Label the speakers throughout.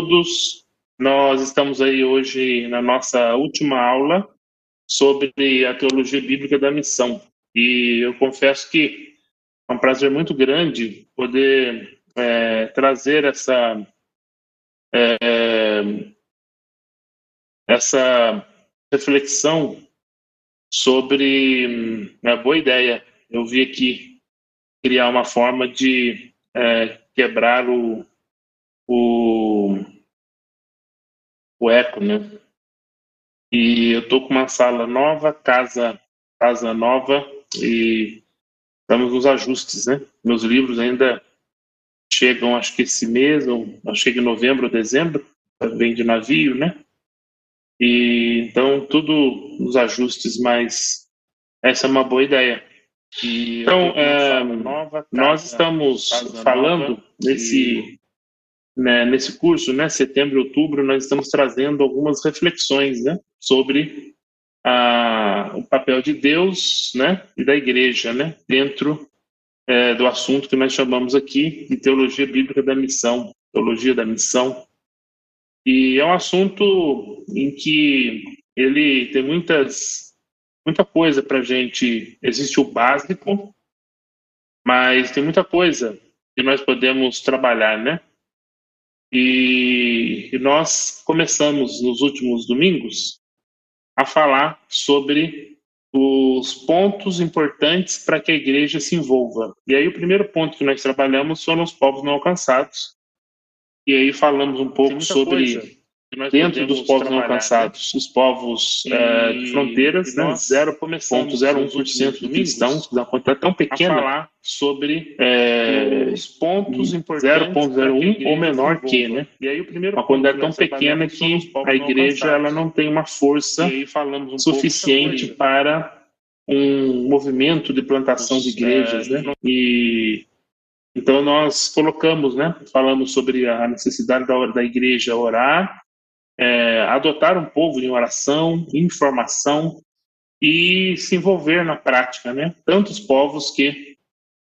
Speaker 1: todos. Nós estamos aí hoje na nossa última aula sobre a teologia bíblica da missão. E eu confesso que é um prazer muito grande poder é, trazer essa é, essa reflexão sobre uma boa ideia. Eu vi aqui criar uma forma de é, quebrar o, o, o eco, né? E eu tô com uma sala nova, casa casa nova e estamos nos ajustes, né? Meus livros ainda chegam, acho que esse mês, ou acho que em novembro ou dezembro, vem de navio, né? E então tudo nos ajustes, mas essa é uma boa ideia. E então, é, nova, nós estamos falando nesse né, nesse curso, né, setembro e outubro, nós estamos trazendo algumas reflexões, né, sobre a, o papel de Deus, né, e da Igreja, né, dentro é, do assunto que nós chamamos aqui de teologia bíblica da missão, teologia da missão. E é um assunto em que ele tem muitas muita coisa para gente. Existe o básico, mas tem muita coisa que nós podemos trabalhar, né? E, nós começamos nos últimos domingos a falar sobre os pontos importantes para que a igreja se envolva. E aí o primeiro ponto que nós trabalhamos foram os povos não alcançados. E aí falamos um pouco sobre coisa dentro dos povos não alcançados, né? os povos é, de fronteiras, né, 0,01% de cristãos, uma quantidade tão pequena, falar sobre é, os pontos importantes 0,01 ou menor que, né? E aí o primeiro uma quantidade tão pequena que a igreja ela não tem uma força um suficiente para um movimento de plantação de igrejas, é, né? E então nós colocamos, né? Falamos sobre a necessidade da, da igreja orar, é, adotar um povo em oração, informação e se envolver na prática, né? Tantos povos que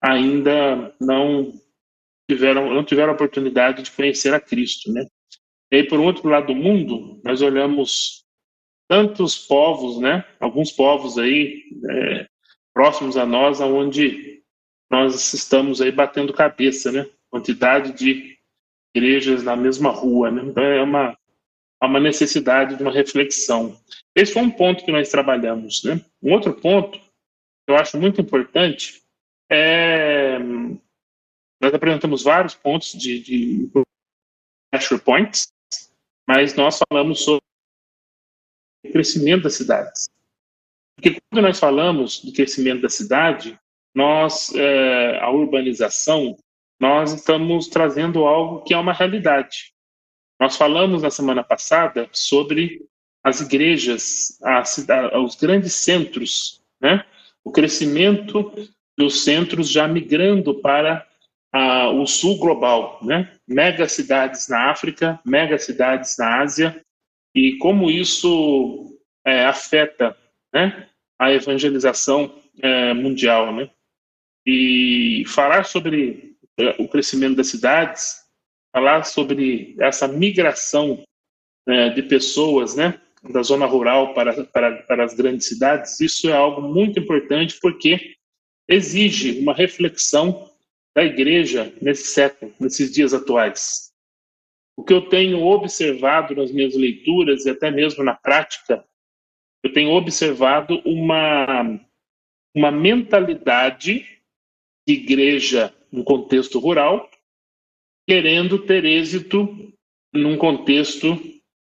Speaker 1: ainda não tiveram não tiveram a oportunidade de conhecer a Cristo, né? E por outro lado do mundo, nós olhamos tantos povos, né? Alguns povos aí é, próximos a nós, aonde nós estamos aí batendo cabeça, né? Quantidade de igrejas na mesma rua, né? Então é uma há uma necessidade de uma reflexão. Esse foi um ponto que nós trabalhamos. Né? Um outro ponto que eu acho muito importante é. Nós apresentamos vários pontos de, de pressure points, mas nós falamos sobre o crescimento das cidades. Porque quando nós falamos do crescimento da cidade, nós, é, a urbanização, nós estamos trazendo algo que é uma realidade. Nós falamos na semana passada sobre as igrejas, os grandes centros, né? o crescimento dos centros já migrando para o sul global, né? megacidades na África, megacidades na Ásia, e como isso é, afeta né? a evangelização é, mundial. Né? E falar sobre é, o crescimento das cidades falar sobre essa migração né, de pessoas, né, da zona rural para, para, para as grandes cidades, isso é algo muito importante porque exige uma reflexão da igreja nesse século, nesses dias atuais. O que eu tenho observado nas minhas leituras e até mesmo na prática, eu tenho observado uma, uma mentalidade de igreja no contexto rural querendo ter êxito num contexto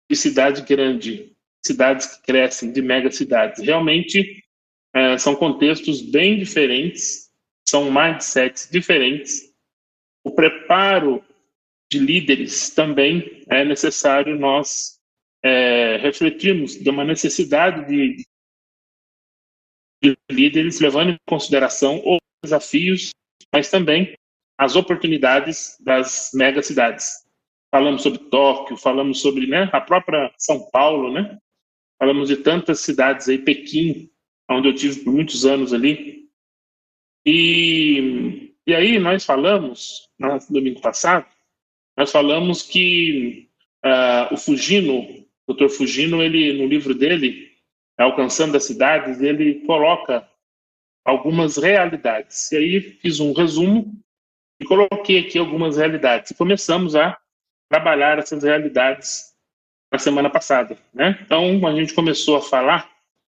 Speaker 1: de cidade grande, cidades que crescem, de megacidades. Realmente é, são contextos bem diferentes, são mindsets diferentes. O preparo de líderes também é necessário nós é, refletirmos de uma necessidade de, de líderes levando em consideração os desafios, mas também as oportunidades das megacidades. Falamos sobre Tóquio, falamos sobre né, a própria São Paulo, né? Falamos de tantas cidades aí, Pequim, onde eu tive por muitos anos ali. E, e aí nós falamos, no domingo passado, nós falamos que uh, o Fugino, o Dr. Fugino, ele no livro dele, Alcançando as Cidades, ele coloca algumas realidades. E aí fiz um resumo e coloquei aqui algumas realidades. Começamos a trabalhar essas realidades na semana passada, né? Então a gente começou a falar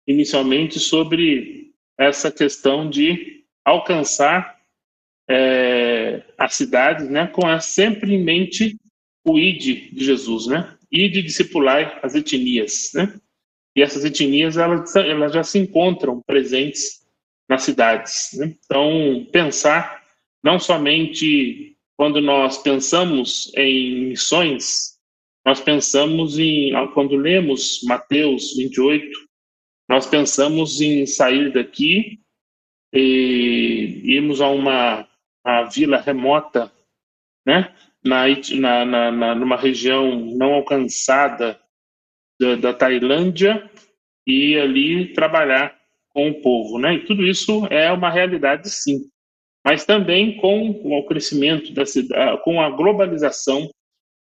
Speaker 1: inicialmente sobre essa questão de alcançar é, as cidades, né, com a, sempre em mente o id de Jesus, né? Ide discipular as etnias, né? E essas etnias elas, elas já se encontram presentes nas cidades. Né? Então pensar não somente quando nós pensamos em missões, nós pensamos em quando lemos Mateus 28, nós pensamos em sair daqui e irmos a uma a vila remota, né? Na, na, na, numa região não alcançada da, da Tailândia e ali trabalhar com o povo, né? E tudo isso é uma realidade, sim. Mas também com o crescimento da cidade, com a globalização,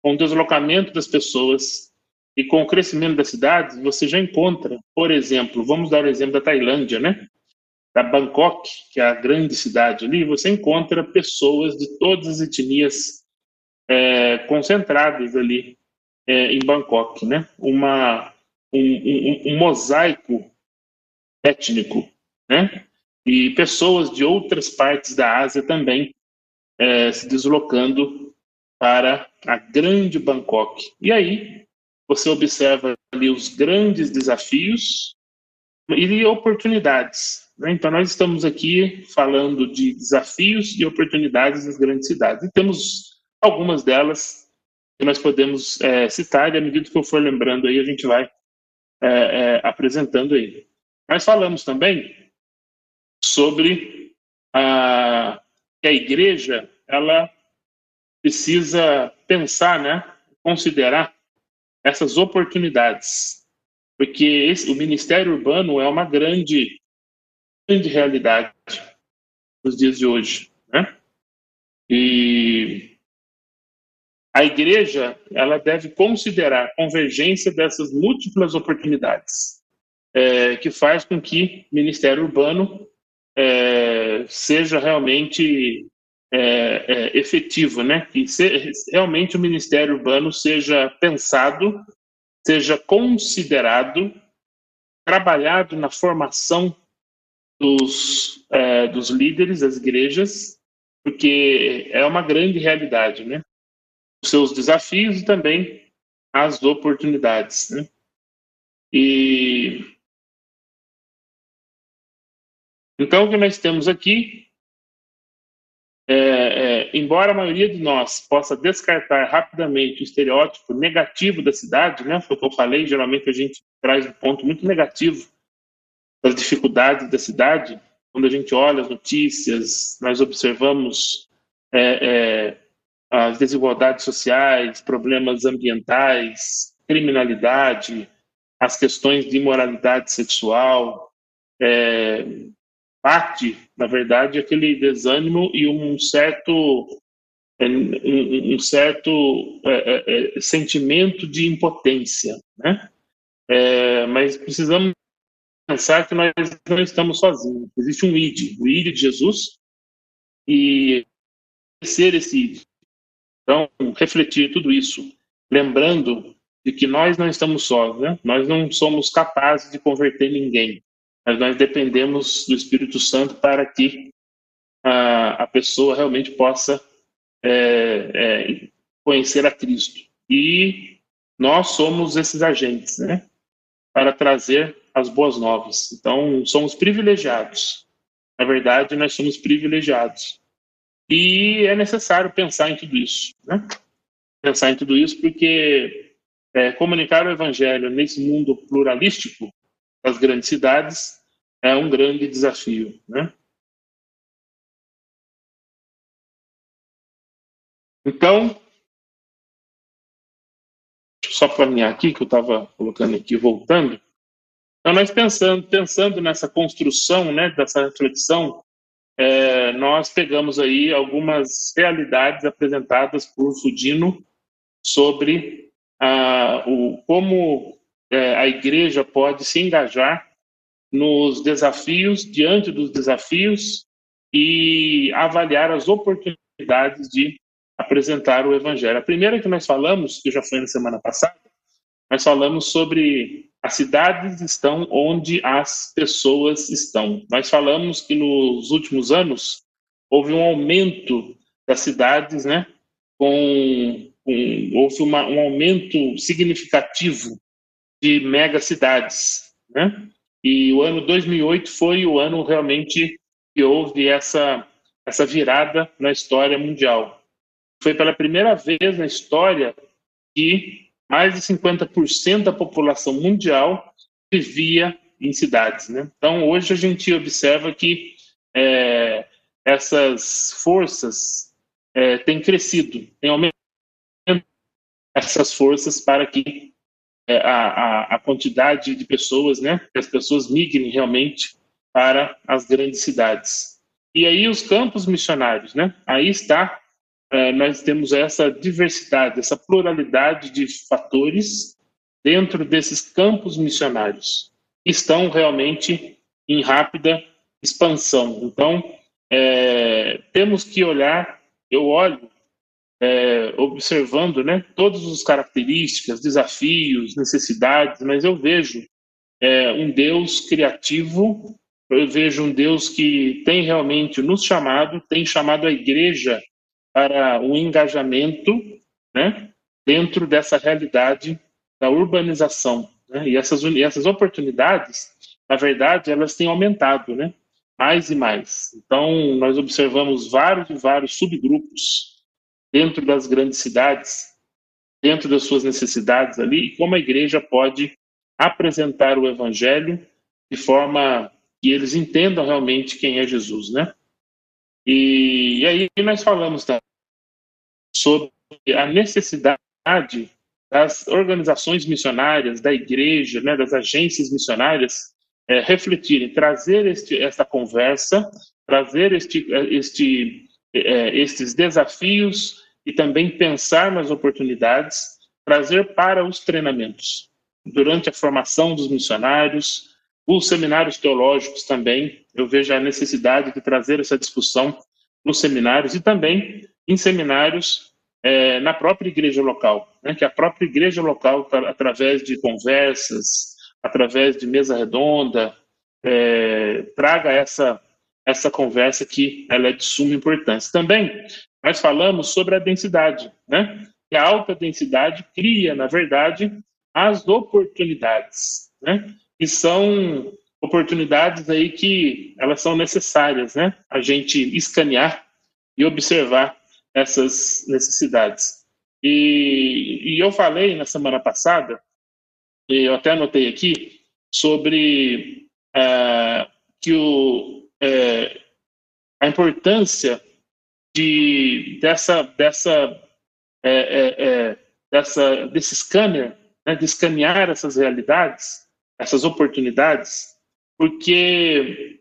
Speaker 1: com o deslocamento das pessoas e com o crescimento das cidades, você já encontra, por exemplo, vamos dar o exemplo da Tailândia, né? Da Bangkok, que é a grande cidade ali, você encontra pessoas de todas as etnias é, concentradas ali é, em Bangkok, né? Uma, um, um, um mosaico étnico, né? E pessoas de outras partes da Ásia também é, se deslocando para a grande Bangkok. E aí você observa ali os grandes desafios e oportunidades. Né? Então, nós estamos aqui falando de desafios e oportunidades nas grandes cidades. E temos algumas delas que nós podemos é, citar, e à medida que eu for lembrando aí, a gente vai é, é, apresentando aí. Nós falamos também sobre a, que a igreja ela precisa pensar, né, considerar essas oportunidades, porque esse, o Ministério Urbano é uma grande, grande realidade nos dias de hoje, né? E a igreja ela deve considerar a convergência dessas múltiplas oportunidades, é, que faz com que o Ministério Urbano é, seja realmente é, é, efetivo, né? Que se, realmente o Ministério Urbano seja pensado, seja considerado, trabalhado na formação dos, é, dos líderes das igrejas, porque é uma grande realidade, né? Os seus desafios e também as oportunidades, né? E então o que nós temos aqui é, é, embora a maioria de nós possa descartar rapidamente o estereótipo negativo da cidade, né, foi o que eu falei, geralmente a gente traz um ponto muito negativo das dificuldades da cidade. Quando a gente olha as notícias, nós observamos é, é as desigualdades sociais, problemas ambientais, criminalidade, as questões de imoralidade sexual, é, parte, na verdade, aquele desânimo e um certo é, um, um certo é, é, é, sentimento de impotência, né? É, mas precisamos pensar que nós não estamos sozinhos. Existe um id, o id de Jesus, e ser esse id. Então, refletir tudo isso, lembrando de que nós não estamos sós, né? Nós não somos capazes de converter ninguém mas nós dependemos do Espírito Santo para que a, a pessoa realmente possa é, é, conhecer a Cristo. E nós somos esses agentes, né? Para trazer as boas novas. Então, somos privilegiados. Na verdade, nós somos privilegiados. E é necessário pensar em tudo isso, né? Pensar em tudo isso porque é, comunicar o evangelho nesse mundo pluralístico das grandes cidades é um grande desafio, né? Então, só planear aqui que eu estava colocando aqui, voltando. Então, nós pensando, pensando nessa construção, né, dessa reflexão, é, nós pegamos aí algumas realidades apresentadas por Fudino sobre a, o, como é, a igreja pode se engajar nos desafios, diante dos desafios, e avaliar as oportunidades de apresentar o evangelho. A primeira que nós falamos, que já foi na semana passada, nós falamos sobre as cidades estão onde as pessoas estão. Nós falamos que nos últimos anos houve um aumento das cidades, né? Com, com houve uma, um aumento significativo de megacidades, né? E o ano 2008 foi o ano realmente que houve essa essa virada na história mundial. Foi pela primeira vez na história que mais de 50% da população mundial vivia em cidades. Né? Então, hoje a gente observa que é, essas forças é, têm crescido, têm aumentado essas forças para que a, a, a, quantidade de pessoas, né, que as pessoas migrem realmente para as grandes cidades. E aí os campos missionários, né? Aí está é, nós temos essa diversidade, essa pluralidade de fatores dentro desses campos missionários estão realmente em rápida expansão. Então, é, temos que olhar, eu olho é, observando né, todas as características, desafios, necessidades, mas eu vejo é, um Deus criativo, eu vejo um Deus que tem realmente nos chamado, tem chamado a igreja para um engajamento né, dentro dessa realidade da urbanização. Né? E essas, essas oportunidades, na verdade, elas têm aumentado, né? mais e mais. Então, nós observamos vários e vários subgrupos dentro das grandes cidades, dentro das suas necessidades ali, e como a igreja pode apresentar o evangelho de forma que eles entendam realmente quem é Jesus, né? E, e aí nós falamos sobre a necessidade das organizações missionárias, da igreja, né, das agências missionárias, é, refletirem, trazer este, esta conversa, trazer este, este, é, estes desafios e também pensar nas oportunidades, trazer para os treinamentos. Durante a formação dos missionários, os seminários teológicos também, eu vejo a necessidade de trazer essa discussão nos seminários e também em seminários é, na própria igreja local, né? que a própria igreja local, através de conversas, através de mesa redonda, é, traga essa essa conversa que ela é de suma importância. Também nós falamos sobre a densidade, né? Que a alta densidade cria, na verdade, as oportunidades, né? E são oportunidades aí que elas são necessárias, né? A gente escanear e observar essas necessidades. E, e eu falei na semana passada, e eu até anotei aqui, sobre é, que o, é, a importância de, dessa, dessa, é, dessa, desse scanner, né, de escanear essas realidades, essas oportunidades, porque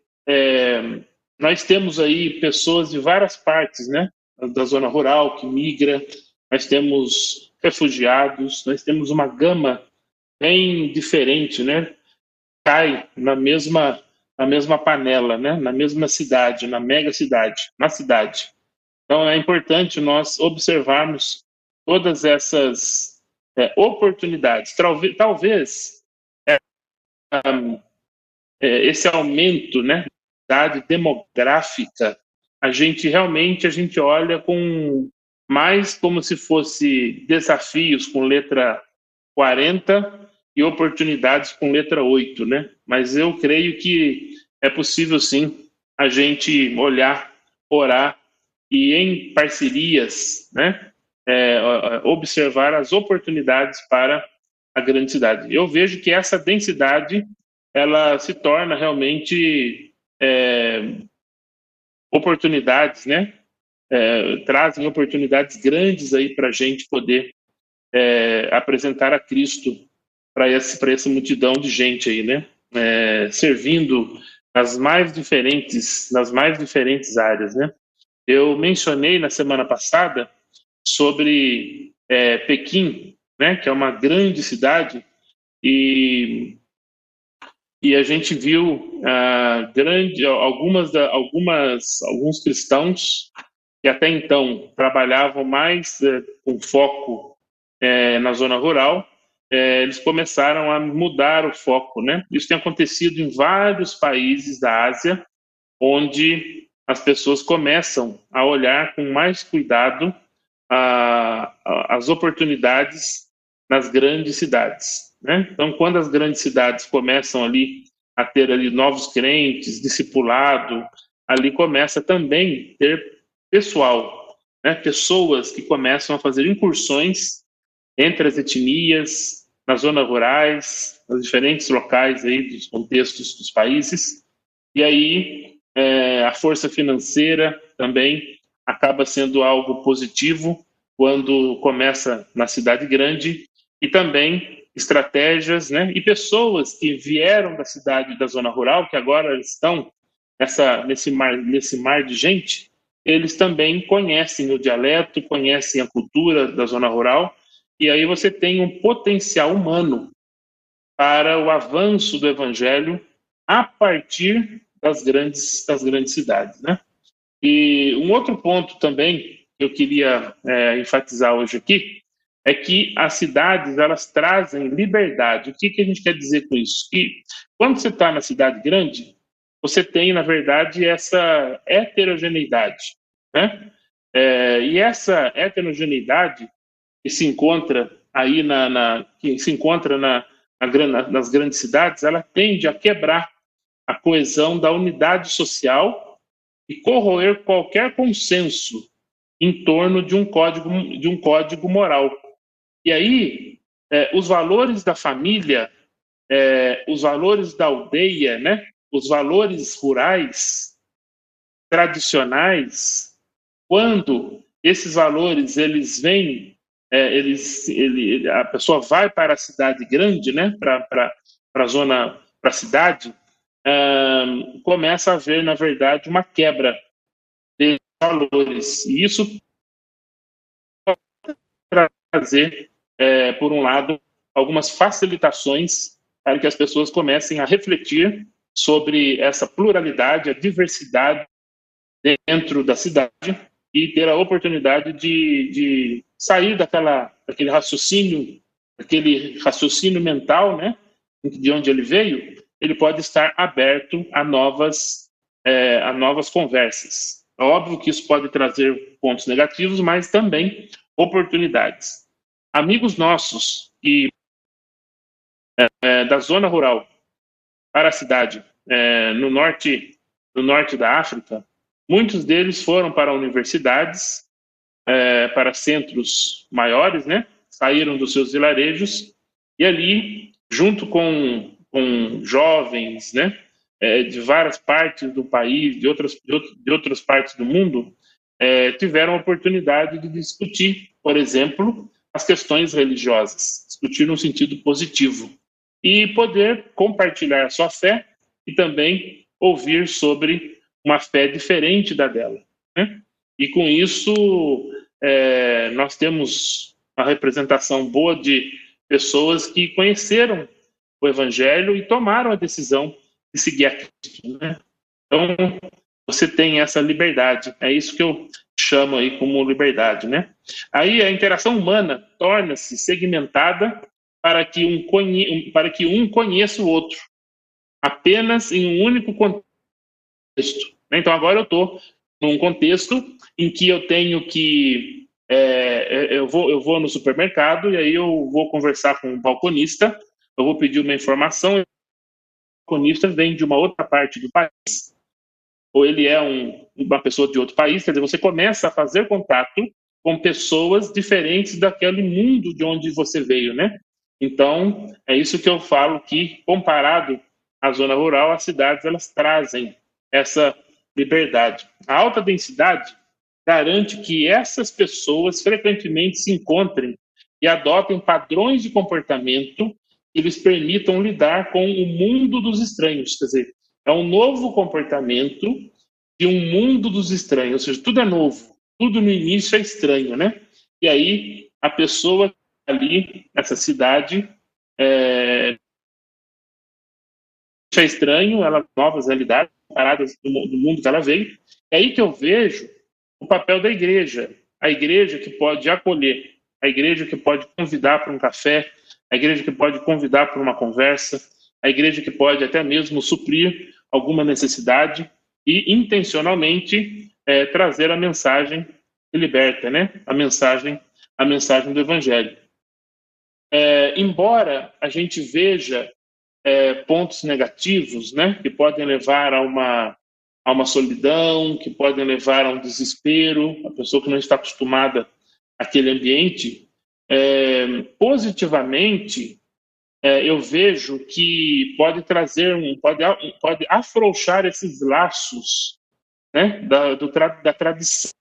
Speaker 1: nós temos aí pessoas de várias partes, né? Da zona rural que migra, nós temos refugiados, nós temos uma gama bem diferente, né? Cai na mesma na mesma panela, né? Na mesma cidade, na mega cidade, na cidade. Então é importante nós observarmos todas essas é, oportunidades. Talvez, talvez é, um, é, esse aumento, né? demográfica, a gente realmente a gente olha com mais como se fosse desafios com letra 40 e oportunidades com letra 8, né? Mas eu creio que é possível sim a gente olhar, orar e em parcerias, né? É, observar as oportunidades para a grande cidade. Eu vejo que essa densidade ela se torna realmente é, oportunidades, né? É, trazem oportunidades grandes aí para a gente poder é, apresentar a Cristo para essa multidão de gente aí, né? É, servindo nas mais diferentes nas mais diferentes áreas, né? Eu mencionei na semana passada sobre é, Pequim né, que é uma grande cidade, e, e a gente viu uh, grande, algumas, algumas, alguns cristãos que até então trabalhavam mais uh, com foco uh, na zona rural, eh, eles começaram a mudar o foco, né? Isso tem acontecido em vários países da Ásia, onde as pessoas começam a olhar com mais cuidado a, a, as oportunidades nas grandes cidades. Né? Então, quando as grandes cidades começam ali a ter ali novos crentes, discipulado, ali começa também ter pessoal, né? pessoas que começam a fazer incursões entre as etnias, nas zonas rurais, nos diferentes locais aí dos contextos dos países, e aí é, a força financeira também acaba sendo algo positivo quando começa na cidade grande e também estratégias, né, e pessoas que vieram da cidade da zona rural, que agora estão nessa nesse mar nesse mar de gente, eles também conhecem o dialeto, conhecem a cultura da zona rural, e aí você tem um potencial humano para o avanço do evangelho a partir das grandes das grandes cidades, né? E um outro ponto também que eu queria é, enfatizar hoje aqui é que as cidades elas trazem liberdade. O que, que a gente quer dizer com isso? Que quando você está na cidade grande, você tem na verdade essa heterogeneidade, né? É, e essa heterogeneidade que se encontra aí na, na que se encontra na, na, nas grandes cidades, ela tende a quebrar a coesão da unidade social e corroer qualquer consenso em torno de um código, de um código moral. E aí, é, os valores da família, é, os valores da aldeia, né, os valores rurais, tradicionais, quando esses valores eles vêm, é, eles, ele, a pessoa vai para a cidade grande, né, para a zona, para a cidade, começa a haver, na verdade, uma quebra de valores. E isso pode trazer, é, por um lado, algumas facilitações para que as pessoas comecem a refletir sobre essa pluralidade, a diversidade dentro da cidade e ter a oportunidade de, de sair daquela, daquele raciocínio, aquele raciocínio mental, né, de onde ele veio, ele pode estar aberto a novas, é, a novas conversas. É óbvio que isso pode trazer pontos negativos, mas também oportunidades. Amigos nossos que é, é, da zona rural para a cidade, é, no norte no norte da África, muitos deles foram para universidades, é, para centros maiores, né? Saíram dos seus vilarejos e ali, junto com com jovens, né, é, de várias partes do país, de outras, de, outro, de outras partes do mundo, é, tiveram a oportunidade de discutir, por exemplo, as questões religiosas, discutir no sentido positivo e poder compartilhar sua fé e também ouvir sobre uma fé diferente da dela. Né? E com isso, é, nós temos uma representação boa de pessoas que conheceram o Evangelho e tomaram a decisão de seguir a Cristo. Né? Então, você tem essa liberdade. É isso que eu chamo aí como liberdade, né? Aí a interação humana torna-se segmentada para que um, conhe... para que um conheça o outro, apenas em um único contexto. Né? Então agora eu estou num contexto em que eu tenho que é, eu vou eu vou no supermercado e aí eu vou conversar com um balconista eu vou pedir uma informação, o balconista vem de uma outra parte do país, ou ele é um, uma pessoa de outro país, quer dizer, você começa a fazer contato com pessoas diferentes daquele mundo de onde você veio, né? Então, é isso que eu falo que, comparado à zona rural, as cidades, elas trazem essa liberdade. A alta densidade garante que essas pessoas frequentemente se encontrem e adotem padrões de comportamento eles permitam lidar com o mundo dos estranhos. Quer dizer, é um novo comportamento de um mundo dos estranhos. Ou seja, tudo é novo, tudo no início é estranho, né? E aí a pessoa ali nessa cidade é, é estranho, ela novas realidades paradas do, do mundo que ela veio. É aí que eu vejo o papel da igreja, a igreja que pode acolher, a igreja que pode convidar para um café, a igreja que pode convidar para uma conversa, a igreja que pode até mesmo suprir alguma necessidade e intencionalmente é, trazer a mensagem que liberta, né? A mensagem, a mensagem do Evangelho. É, embora a gente veja é, pontos negativos, né, que podem levar a uma a uma solidão, que podem levar a um desespero, a pessoa que não está acostumada àquele ambiente, é, positivamente é, eu vejo que pode trazer um, pode, pode afrouxar esses laços, né, da, do, da tradição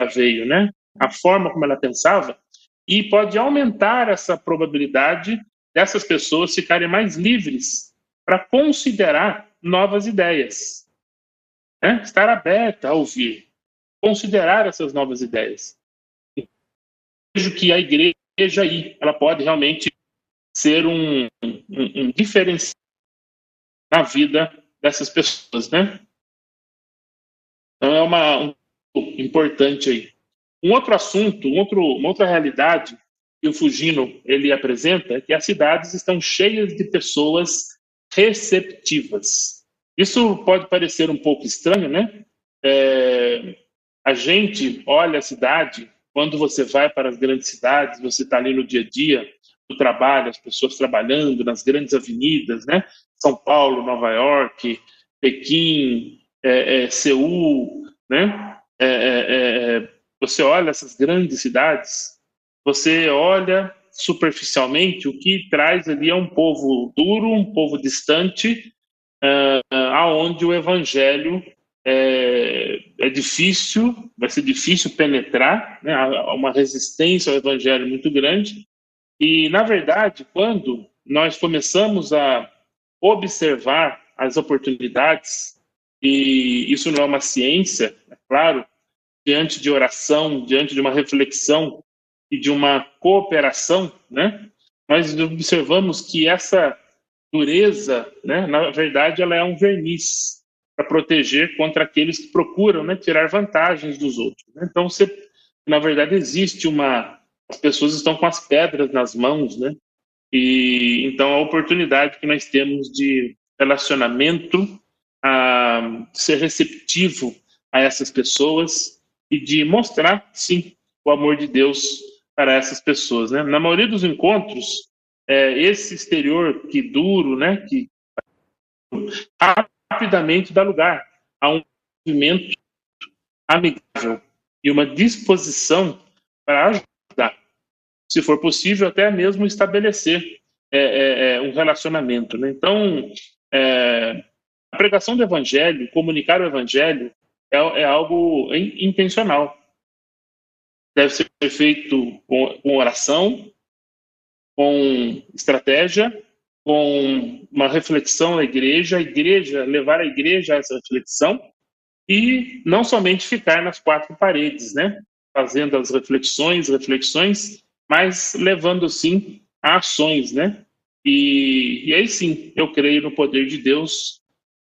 Speaker 1: que veio, né, a forma como ela pensava, e pode aumentar essa probabilidade dessas pessoas ficarem mais livres para considerar novas ideias, né? estar aberta a ouvir, considerar essas novas ideias. Vejo que a igreja aí, ela pode realmente ser um, um, um diferencial na vida dessas pessoas, né? Então é uma um importante aí. Um outro assunto, um outro, uma outra realidade que o Fugino ele apresenta é que as cidades estão cheias de pessoas receptivas. Isso pode parecer um pouco estranho, né? É, a gente olha a cidade, quando você vai para as grandes cidades, você está ali no dia a dia, no trabalho, as pessoas trabalhando nas grandes avenidas, né? São Paulo, Nova York, Pequim, é, é, Seul, né? É, é, é, você olha essas grandes cidades, você olha superficialmente, o que traz ali é um povo duro, um povo distante, uh, aonde o evangelho é, é, difícil, vai ser difícil penetrar, né? há uma resistência ao evangelho muito grande. E, na verdade, quando nós começamos a observar as oportunidades, e isso não é uma ciência, é claro, diante de oração, diante de uma reflexão e de uma cooperação, né? Nós observamos que essa dureza, né, na verdade, ela é um verniz para proteger contra aqueles que procuram, né, tirar vantagens dos outros. Né? Então, você, na verdade, existe uma as pessoas estão com as pedras nas mãos, né? E então a oportunidade que nós temos de relacionamento, a ser receptivo a essas pessoas e de mostrar, sim, o amor de Deus para essas pessoas. Né? Na maioria dos encontros, é, esse exterior que duro, né, que rapidamente dá lugar a um movimento amigável e uma disposição para ajudar, se for possível, até mesmo estabelecer é, é, é um relacionamento. Né? Então, é, a pregação do evangelho, comunicar o evangelho, é, é algo intencional deve ser feito com, com oração, com estratégia, com uma reflexão na igreja, a igreja, levar a igreja a essa reflexão e não somente ficar nas quatro paredes, né? Fazendo as reflexões, reflexões, mas levando sim a ações, né? E, e aí sim, eu creio no poder de Deus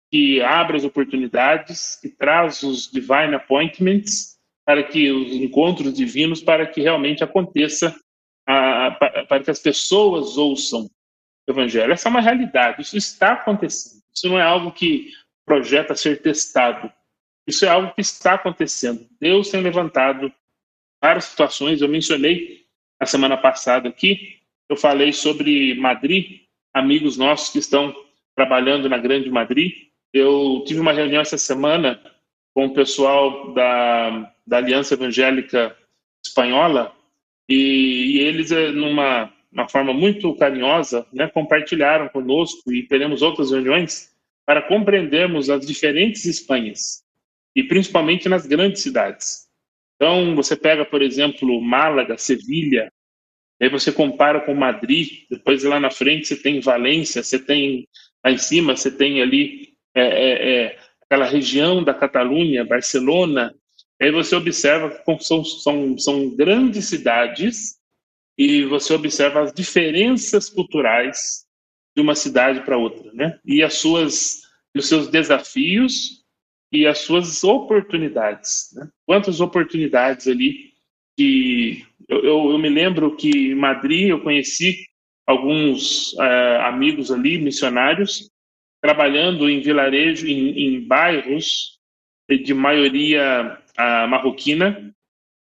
Speaker 1: que abre as oportunidades, que traz os divine appointments para que os encontros divinos, para que realmente aconteça, a, a, para que as pessoas ouçam Evangelho. Essa é uma realidade, isso está acontecendo. Isso não é algo que projeta ser testado. Isso é algo que está acontecendo. Deus tem levantado várias situações. Eu mencionei a semana passada aqui, eu falei sobre Madrid, amigos nossos que estão trabalhando na Grande Madrid. Eu tive uma reunião essa semana com o pessoal da, da Aliança Evangélica Espanhola e, e eles, eh, numa uma forma muito carinhosa, né, compartilharam conosco e teremos outras reuniões para compreendermos as diferentes Espanhas e principalmente nas grandes cidades. Então, você pega, por exemplo, Málaga, Sevilha, aí você compara com Madrid, depois lá na frente você tem Valência, você tem lá em cima você tem ali é, é, é, aquela região da Catalunha, Barcelona, aí você observa que são, são, são grandes cidades e você observa as diferenças culturais de uma cidade para outra, né? E as suas os seus desafios e as suas oportunidades. Né? Quantas oportunidades ali que eu, eu, eu, me lembro que em Madrid eu conheci alguns uh, amigos ali missionários trabalhando em vilarejo, em, em bairros de maioria uh, marroquina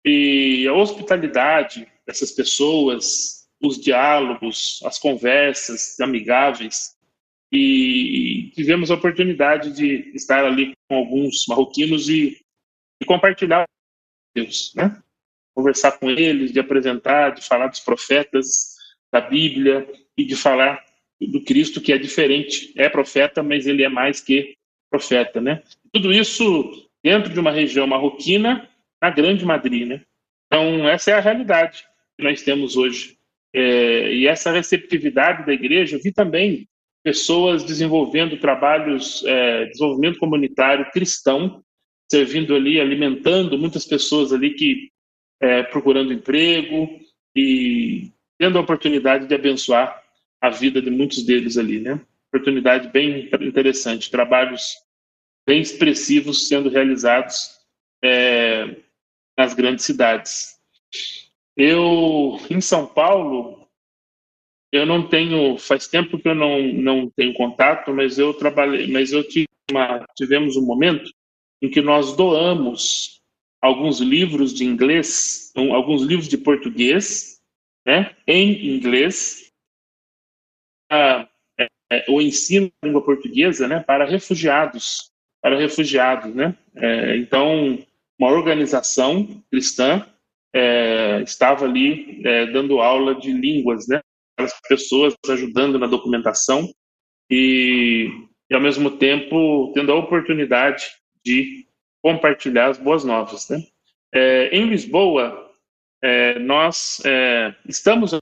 Speaker 1: e a hospitalidade dessas pessoas, os diálogos, as conversas amigáveis e tivemos a oportunidade de estar ali com alguns marroquinos e, e compartilhar Deus, né? Conversar com eles, de apresentar, de falar dos profetas da Bíblia e de falar do Cristo que é diferente, é profeta, mas ele é mais que profeta, né? Tudo isso dentro de uma região marroquina, na Grande Madrid, né? Então essa é a realidade nós temos hoje. É, e essa receptividade da igreja, eu vi também pessoas desenvolvendo trabalhos, é, desenvolvimento comunitário cristão, servindo ali, alimentando muitas pessoas ali que é, procurando emprego e tendo a oportunidade de abençoar a vida de muitos deles ali, né? Oportunidade bem interessante, trabalhos bem expressivos sendo realizados é, nas grandes cidades. Eu, em São Paulo, eu não tenho, faz tempo que eu não, não tenho contato, mas eu trabalhei, mas eu tive uma, tivemos um momento em que nós doamos alguns livros de inglês, alguns livros de português, né, em inglês, a, é, é, o ensino da língua portuguesa, né, para refugiados, para refugiados, né. É, então, uma organização cristã é, estava ali é, dando aula de línguas, né, as pessoas ajudando na documentação e, e, ao mesmo tempo, tendo a oportunidade de compartilhar as boas novas. Né? É, em Lisboa, é, nós é, estamos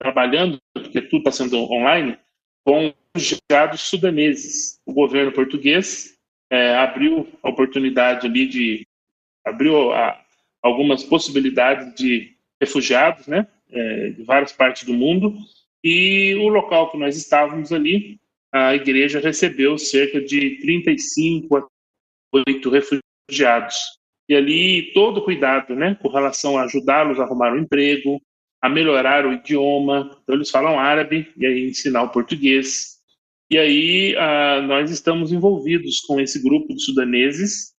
Speaker 1: trabalhando, porque tudo está sendo online, com refugiados sudaneses. O governo português é, abriu a oportunidade ali de abriu a, algumas possibilidades de refugiados, né, é, de várias partes do mundo, e o local que nós estávamos ali, a igreja recebeu cerca de 35 a 8 refugiados. E ali todo cuidado, né, com relação a ajudá-los a arrumar um emprego, a melhorar o idioma. Então eles falam árabe e aí ensinar o português. E aí nós estamos envolvidos com esse grupo de sudaneses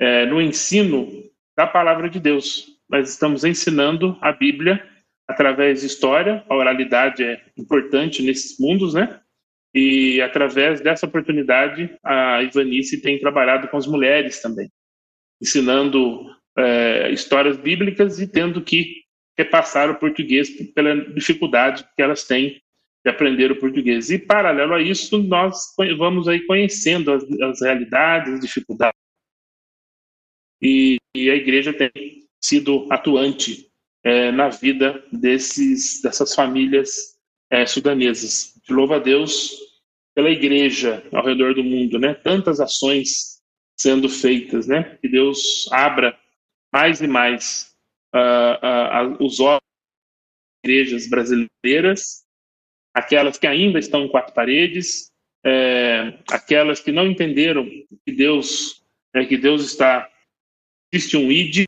Speaker 1: é, no ensino da palavra de Deus. Nós estamos ensinando a Bíblia através de história, a oralidade é importante nesses mundos, né? E através dessa oportunidade, a Ivanice tem trabalhado com as mulheres também, ensinando é, histórias bíblicas e tendo que repassar o português pela dificuldade que elas têm de aprender o português. E paralelo a isso, nós vamos aí conhecendo as, as realidades, as dificuldades. E, e a igreja tem sido atuante é, na vida desses, dessas famílias é, sudanesas. Louva a Deus pela igreja ao redor do mundo, né? Tantas ações sendo feitas, né? Que Deus abra mais e mais uh, uh, os olhos das igrejas brasileiras, aquelas que ainda estão em quatro paredes, é, aquelas que não entenderam que Deus, é, que Deus está existe um id,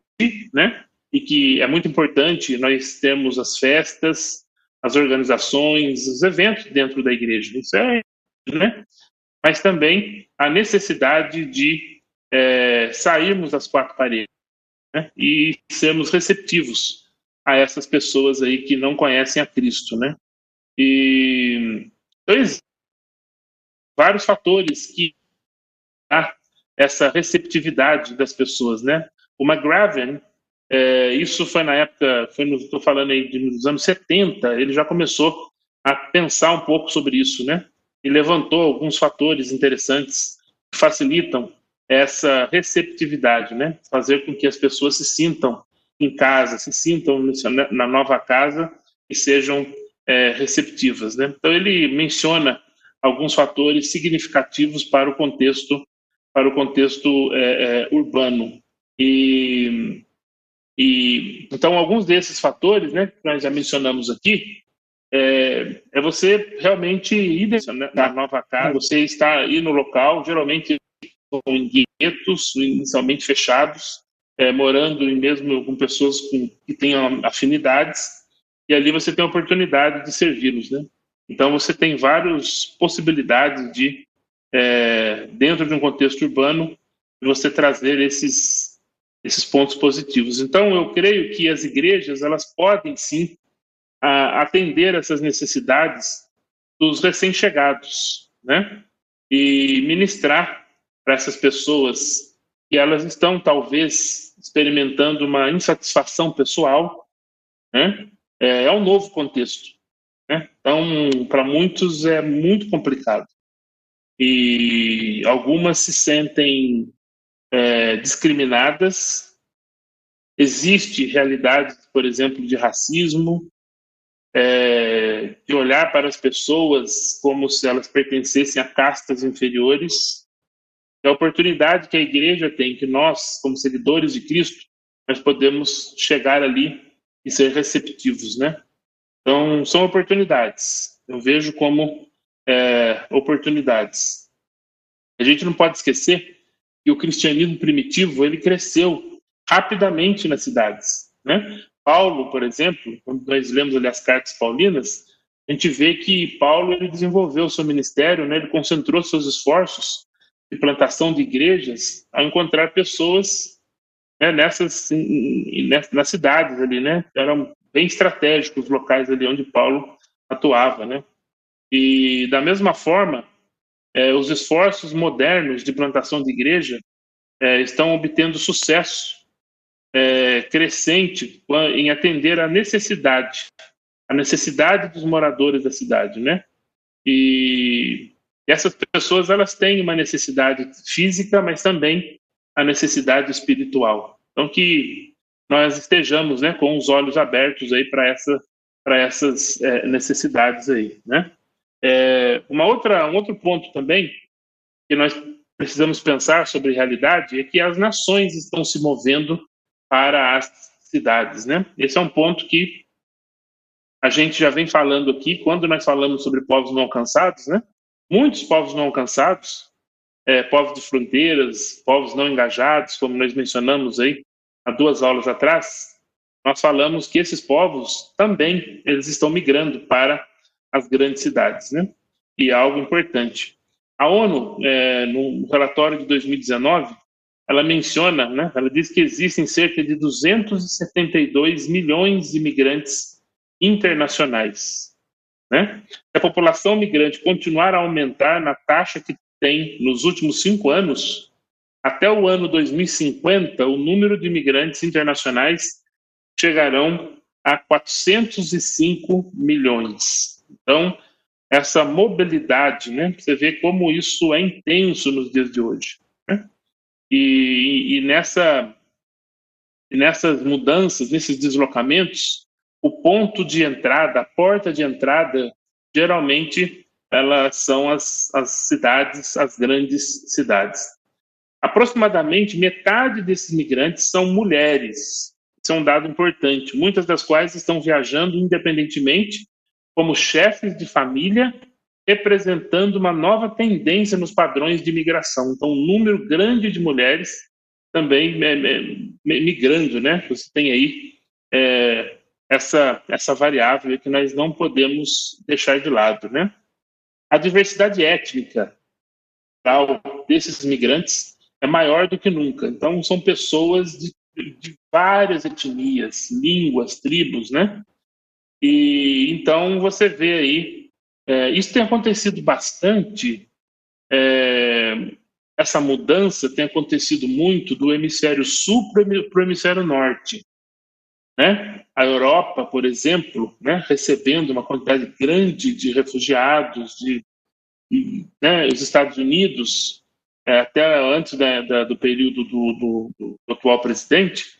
Speaker 1: né? e que é muito importante nós termos as festas, as organizações, os eventos dentro da igreja. Isso é, né? Mas também a necessidade de é, sairmos das quatro paredes né? e sermos receptivos a essas pessoas aí que não conhecem a Cristo, né? E então, vários fatores que há essa receptividade das pessoas, né? O McGraven é, isso foi na época, foi no, estou falando aí de, nos anos 70, ele já começou a pensar um pouco sobre isso, né? E levantou alguns fatores interessantes que facilitam essa receptividade, né? Fazer com que as pessoas se sintam em casa, se sintam na nova casa e sejam é, receptivas, né? Então ele menciona alguns fatores significativos para o contexto para o contexto é, é, urbano e E então alguns desses fatores, né, que nós já mencionamos aqui, é, é você realmente ir né, na nova casa, você está aí no local, geralmente em guetos inicialmente fechados, é, morando mesmo com pessoas com, que tenham afinidades, e ali você tem a oportunidade de servi-los, né? Então você tem várias possibilidades de, é, dentro de um contexto urbano, você trazer esses esses pontos positivos. Então eu creio que as igrejas elas podem sim a, atender essas necessidades dos recém-chegados, né? E ministrar para essas pessoas que elas estão talvez experimentando uma insatisfação pessoal, né? É, é um novo contexto, né? Então, para muitos é muito complicado e algumas se sentem é, discriminadas. Existe realidade, por exemplo, de racismo, é, de olhar para as pessoas como se elas pertencessem a castas inferiores. É a oportunidade que a igreja tem, que nós, como seguidores de Cristo, nós podemos chegar ali e ser receptivos, né? Então, são oportunidades. Eu vejo como é, oportunidades. A gente não pode esquecer que o cristianismo primitivo ele cresceu rapidamente nas cidades, né? Paulo, por exemplo, quando nós lemos ali as cartas paulinas, a gente vê que Paulo ele desenvolveu seu ministério, né? Ele concentrou seus esforços de plantação de igrejas a encontrar pessoas né, nessas nas cidades ali, né? Eram bem estratégicos os locais ali onde Paulo atuava, né? E da mesma forma, é, os esforços modernos de plantação de igreja é, estão obtendo sucesso é, crescente em atender à necessidade, a necessidade dos moradores da cidade, né? E essas pessoas elas têm uma necessidade física, mas também a necessidade espiritual. Então que nós estejamos, né, com os olhos abertos aí para essa para essas necessidades aí, né? É, uma outra um outro ponto também que nós precisamos pensar sobre realidade é que as nações estão se movendo para as cidades, né? Esse é um ponto que a gente já vem falando aqui quando nós falamos sobre povos não alcançados, né? Muitos povos não alcançados, é, povos de fronteiras, povos não engajados, como nós mencionamos aí há duas aulas atrás, nós falamos que esses povos também eles estão migrando para as grandes cidades, né? E é algo importante. A ONU, é, no relatório de 2019, ela menciona, né, ela diz que existem cerca de 272 milhões de imigrantes internacionais. Né? Se a população migrante continuar a aumentar na taxa que tem nos últimos cinco anos, até o ano 2050, o número de imigrantes internacionais chegarão a 405 milhões. Então, essa mobilidade, né? Você vê como isso é intenso nos dias de hoje. E, e nessa, nessas mudanças, nesses deslocamentos, o ponto de entrada, a porta de entrada, geralmente elas são as, as cidades, as grandes cidades. Aproximadamente metade desses migrantes são mulheres. Isso é um dado importante, muitas das quais estão viajando independentemente como chefes de família representando uma nova tendência nos padrões de migração. Então, um número grande de mulheres também é, é, migrando, né? Você tem aí é, essa, essa variável que nós não podemos deixar de lado, né? A diversidade étnica desses migrantes é maior do que nunca. Então, são pessoas de, de várias etnias, línguas, tribos, né? E então você vê aí é, isso tem acontecido bastante, é, essa mudança tem acontecido muito do hemisfério sul para o hemisfério norte. Né? A Europa, por exemplo, né, recebendo uma quantidade grande de refugiados, de, né, os Estados Unidos, é, até antes da, da, do período do, do, do atual presidente,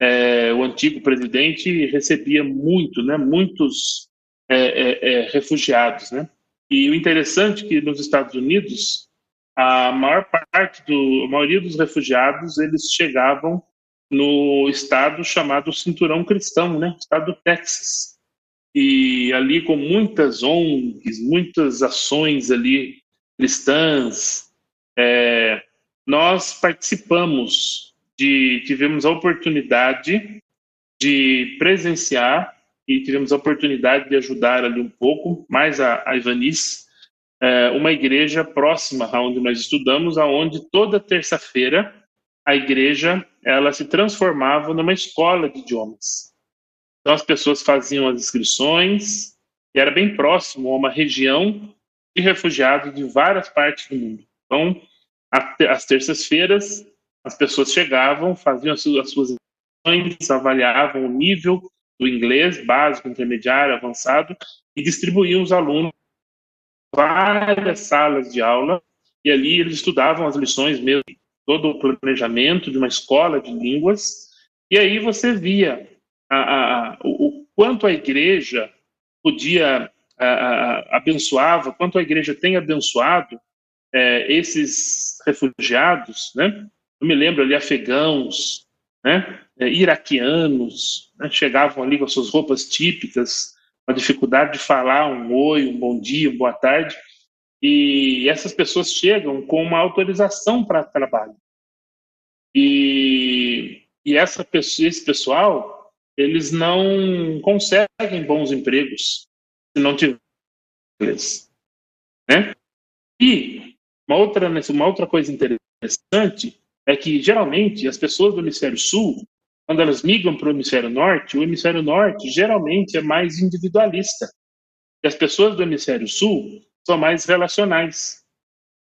Speaker 1: é, o antigo presidente recebia muito, né, muitos é, é, é, refugiados, né? E o interessante é que nos Estados Unidos a maior parte do, a maioria dos refugiados eles chegavam no estado chamado Cinturão Cristão, né? Estado do Texas. E ali com muitas ONGs, muitas ações ali cristãs, é, nós participamos de, tivemos a oportunidade de presenciar e tivemos a oportunidade de ajudar ali um pouco, mais a, a Ivanice, é, uma igreja próxima a onde nós estudamos, aonde toda terça-feira a igreja ela se transformava numa escola de idiomas. Então as pessoas faziam as inscrições e era bem próximo a uma região de refugiados de várias partes do mundo. Então, às terças-feiras, as pessoas chegavam, faziam as suas inscrições, avaliavam o nível do inglês básico, intermediário, avançado e distribuíam os alunos várias salas de aula e ali eles estudavam as lições mesmo todo o planejamento de uma escola de línguas, e aí você via a, a, o, quanto a igreja podia abençoava, quanto a igreja tem abençoado é, esses refugiados, né? Eu me lembro ali afegãos, né? É, iraquianos, né? chegavam ali com as suas roupas típicas, com a dificuldade de falar um oi, um bom dia, uma boa tarde, e essas pessoas chegam com uma autorização para trabalho. E, e essa esse pessoal, eles não conseguem bons empregos se não tiver né? E uma outra, uma outra coisa interessante é que, geralmente, as pessoas do hemisfério sul, quando elas migram para o hemisfério norte, o hemisfério norte geralmente é mais individualista. E as pessoas do hemisfério sul são mais relacionais.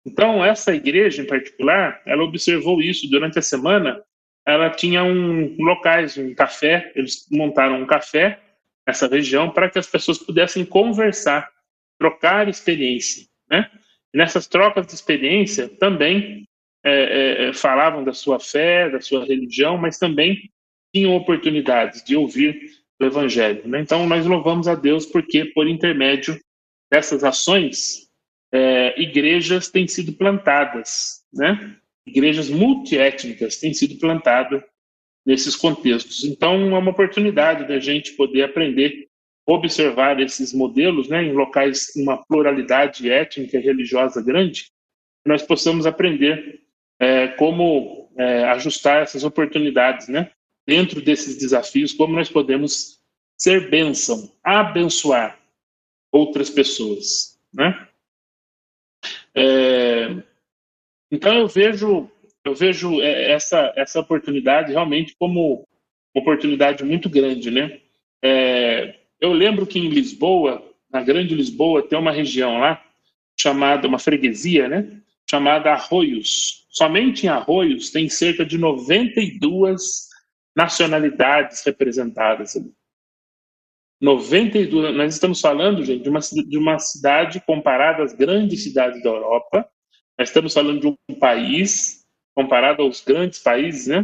Speaker 1: Então, essa igreja em particular, ela observou isso durante a semana. Ela tinha um locais, um café, eles montaram um café nessa região para que as pessoas pudessem conversar, trocar experiência, né? E nessas trocas de experiência também é, é, é falavam da sua fé, da sua religião, mas também tinham oportunidades de ouvir o Evangelho. Né? Então, nós louvamos a Deus porque, por intermédio dessas ações, é, igrejas têm sido plantadas, né? Igrejas multiétnicas têm sido plantadas nesses contextos. Então, é uma oportunidade da gente poder aprender, observar esses modelos, né, em locais com uma pluralidade étnica e religiosa grande, nós possamos aprender é, como é, ajustar essas oportunidades, né, dentro desses desafios, como nós podemos ser bênção, abençoar outras pessoas, né? É, então eu vejo eu vejo é, essa essa oportunidade realmente como uma oportunidade muito grande, né? É, eu lembro que em Lisboa, na Grande Lisboa, tem uma região lá chamada uma freguesia, né? Chamada Arroios. Somente em Arroios tem cerca de 92 nacionalidades representadas ali. 92, nós estamos falando, gente, de uma, de uma cidade comparada às grandes cidades da Europa. Nós estamos falando de um país comparado aos grandes países, né?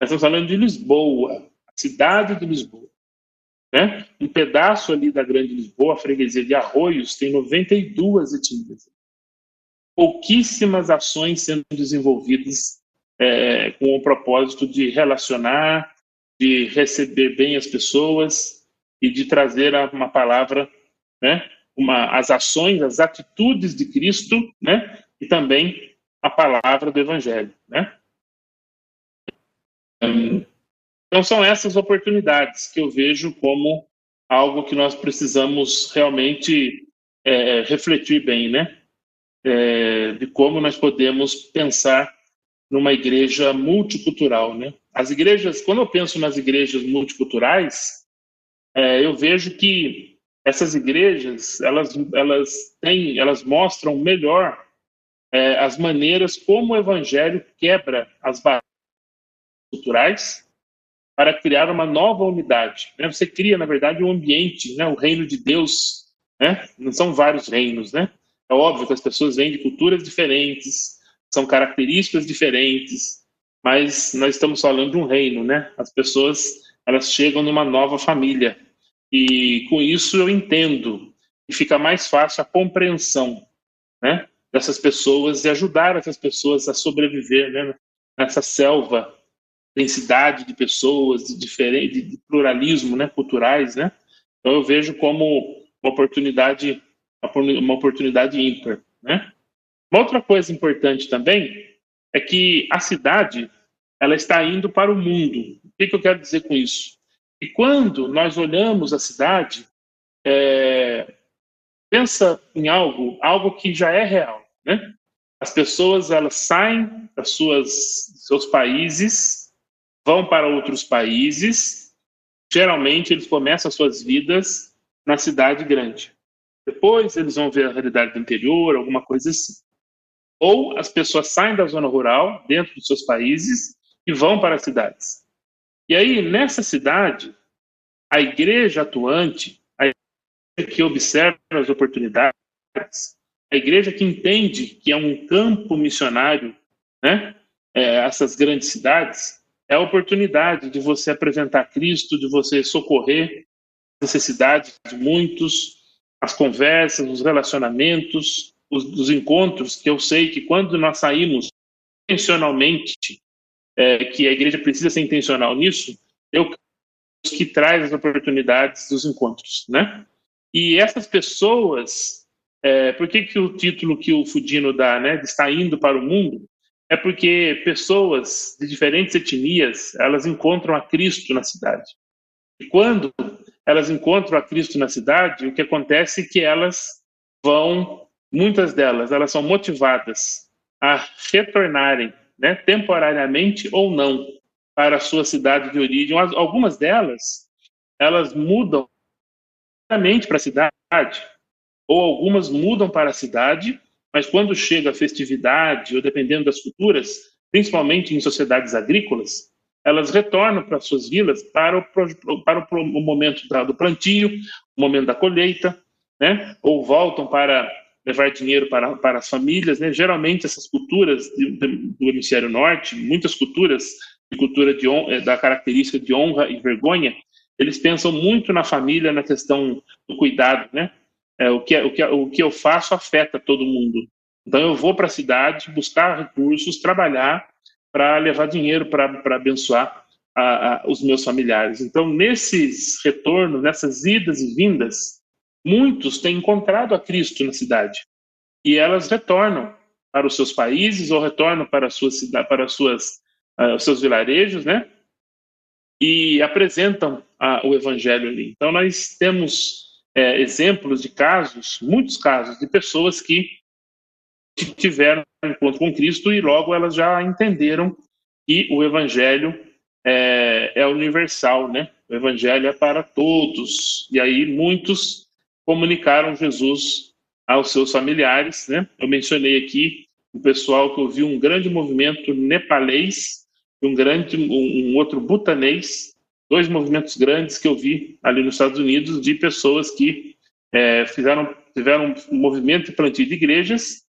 Speaker 1: Nós estamos falando de Lisboa, a cidade de Lisboa. Né? Um pedaço ali da Grande Lisboa, a freguesia de Arroios, tem 92 etnias. Pouquíssimas ações sendo desenvolvidas é, com o propósito de relacionar, de receber bem as pessoas, e de trazer uma palavra, né, uma, as ações, as atitudes de Cristo, né, e também a palavra do Evangelho, né. Então são essas oportunidades que eu vejo como algo que nós precisamos realmente é, refletir bem, né, é, de como nós podemos pensar numa igreja multicultural, né. As igrejas, quando eu penso nas igrejas multiculturais, é, eu vejo que essas igrejas elas elas têm elas mostram melhor é, as maneiras como o evangelho quebra as barreiras culturais para criar uma nova unidade. Né? Você cria, na verdade, um ambiente, né? o reino de Deus. Né? Não são vários reinos. Né? É óbvio que as pessoas vêm de culturas diferentes, são características diferentes, mas nós estamos falando de um reino. Né? As pessoas elas chegam numa nova família. E com isso eu entendo e fica mais fácil a compreensão, né, dessas pessoas e ajudar essas pessoas a sobreviver, né, nessa selva densidade de pessoas, de, diferente, de pluralismo né, culturais, né? Então eu vejo como uma oportunidade, uma oportunidade ímpar, né? Uma outra coisa importante também é que a cidade ela está indo para o mundo. O que, que eu quero dizer com isso? E quando nós olhamos a cidade, é, pensa em algo, algo que já é real, né? As pessoas elas saem das suas seus países, vão para outros países. Geralmente eles começam as suas vidas na cidade grande. Depois eles vão ver a realidade do interior, alguma coisa assim. Ou as pessoas saem da zona rural, dentro dos seus países, e vão para as cidades. E aí, nessa cidade, a igreja atuante, a igreja que observa as oportunidades, a igreja que entende que é um campo missionário, né? É, essas grandes cidades, é a oportunidade de você apresentar Cristo, de você socorrer necessidades de muitos, as conversas, os relacionamentos, os, os encontros, que eu sei que quando nós saímos intencionalmente, é, que a igreja precisa ser intencional nisso, eu que traz as oportunidades dos encontros, né? E essas pessoas é, por que, que o título que o Fudino dá, né, está indo para o mundo, é porque pessoas de diferentes etnias, elas encontram a Cristo na cidade. E quando elas encontram a Cristo na cidade, o que acontece é que elas vão, muitas delas, elas são motivadas a retornarem, né, temporariamente ou não, para a sua cidade de origem. Algumas delas, elas mudam para a cidade, ou algumas mudam para a cidade, mas quando chega a festividade, ou dependendo das culturas, principalmente em sociedades agrícolas, elas retornam para suas vilas para o, para o momento do plantio, o momento da colheita, né? ou voltam para levar dinheiro para, para as famílias. Né? Geralmente, essas culturas do hemisfério norte, muitas culturas de cultura de, eh, da característica de honra e vergonha, eles pensam muito na família, na questão do cuidado, né? É, o, que, é, o, que, é, o que eu faço afeta todo mundo. Então eu vou para a cidade buscar recursos, trabalhar para levar dinheiro para abençoar a, a, os meus familiares. Então nesses retornos, nessas idas e vindas, muitos têm encontrado a Cristo na cidade e elas retornam para os seus países ou retornam para as suas para suas uh, seus vilarejos, né? E apresentam uh, o evangelho ali. Então nós temos é, exemplos de casos, muitos casos, de pessoas que tiveram um encontro com Cristo e logo elas já entenderam que o Evangelho é, é universal, né? O Evangelho é para todos. E aí muitos comunicaram Jesus aos seus familiares, né? Eu mencionei aqui o pessoal que ouviu um grande movimento nepalês, um grande um, um outro butanês dois movimentos grandes que eu vi ali nos Estados Unidos de pessoas que é, fizeram tiveram um movimento de plantio de igrejas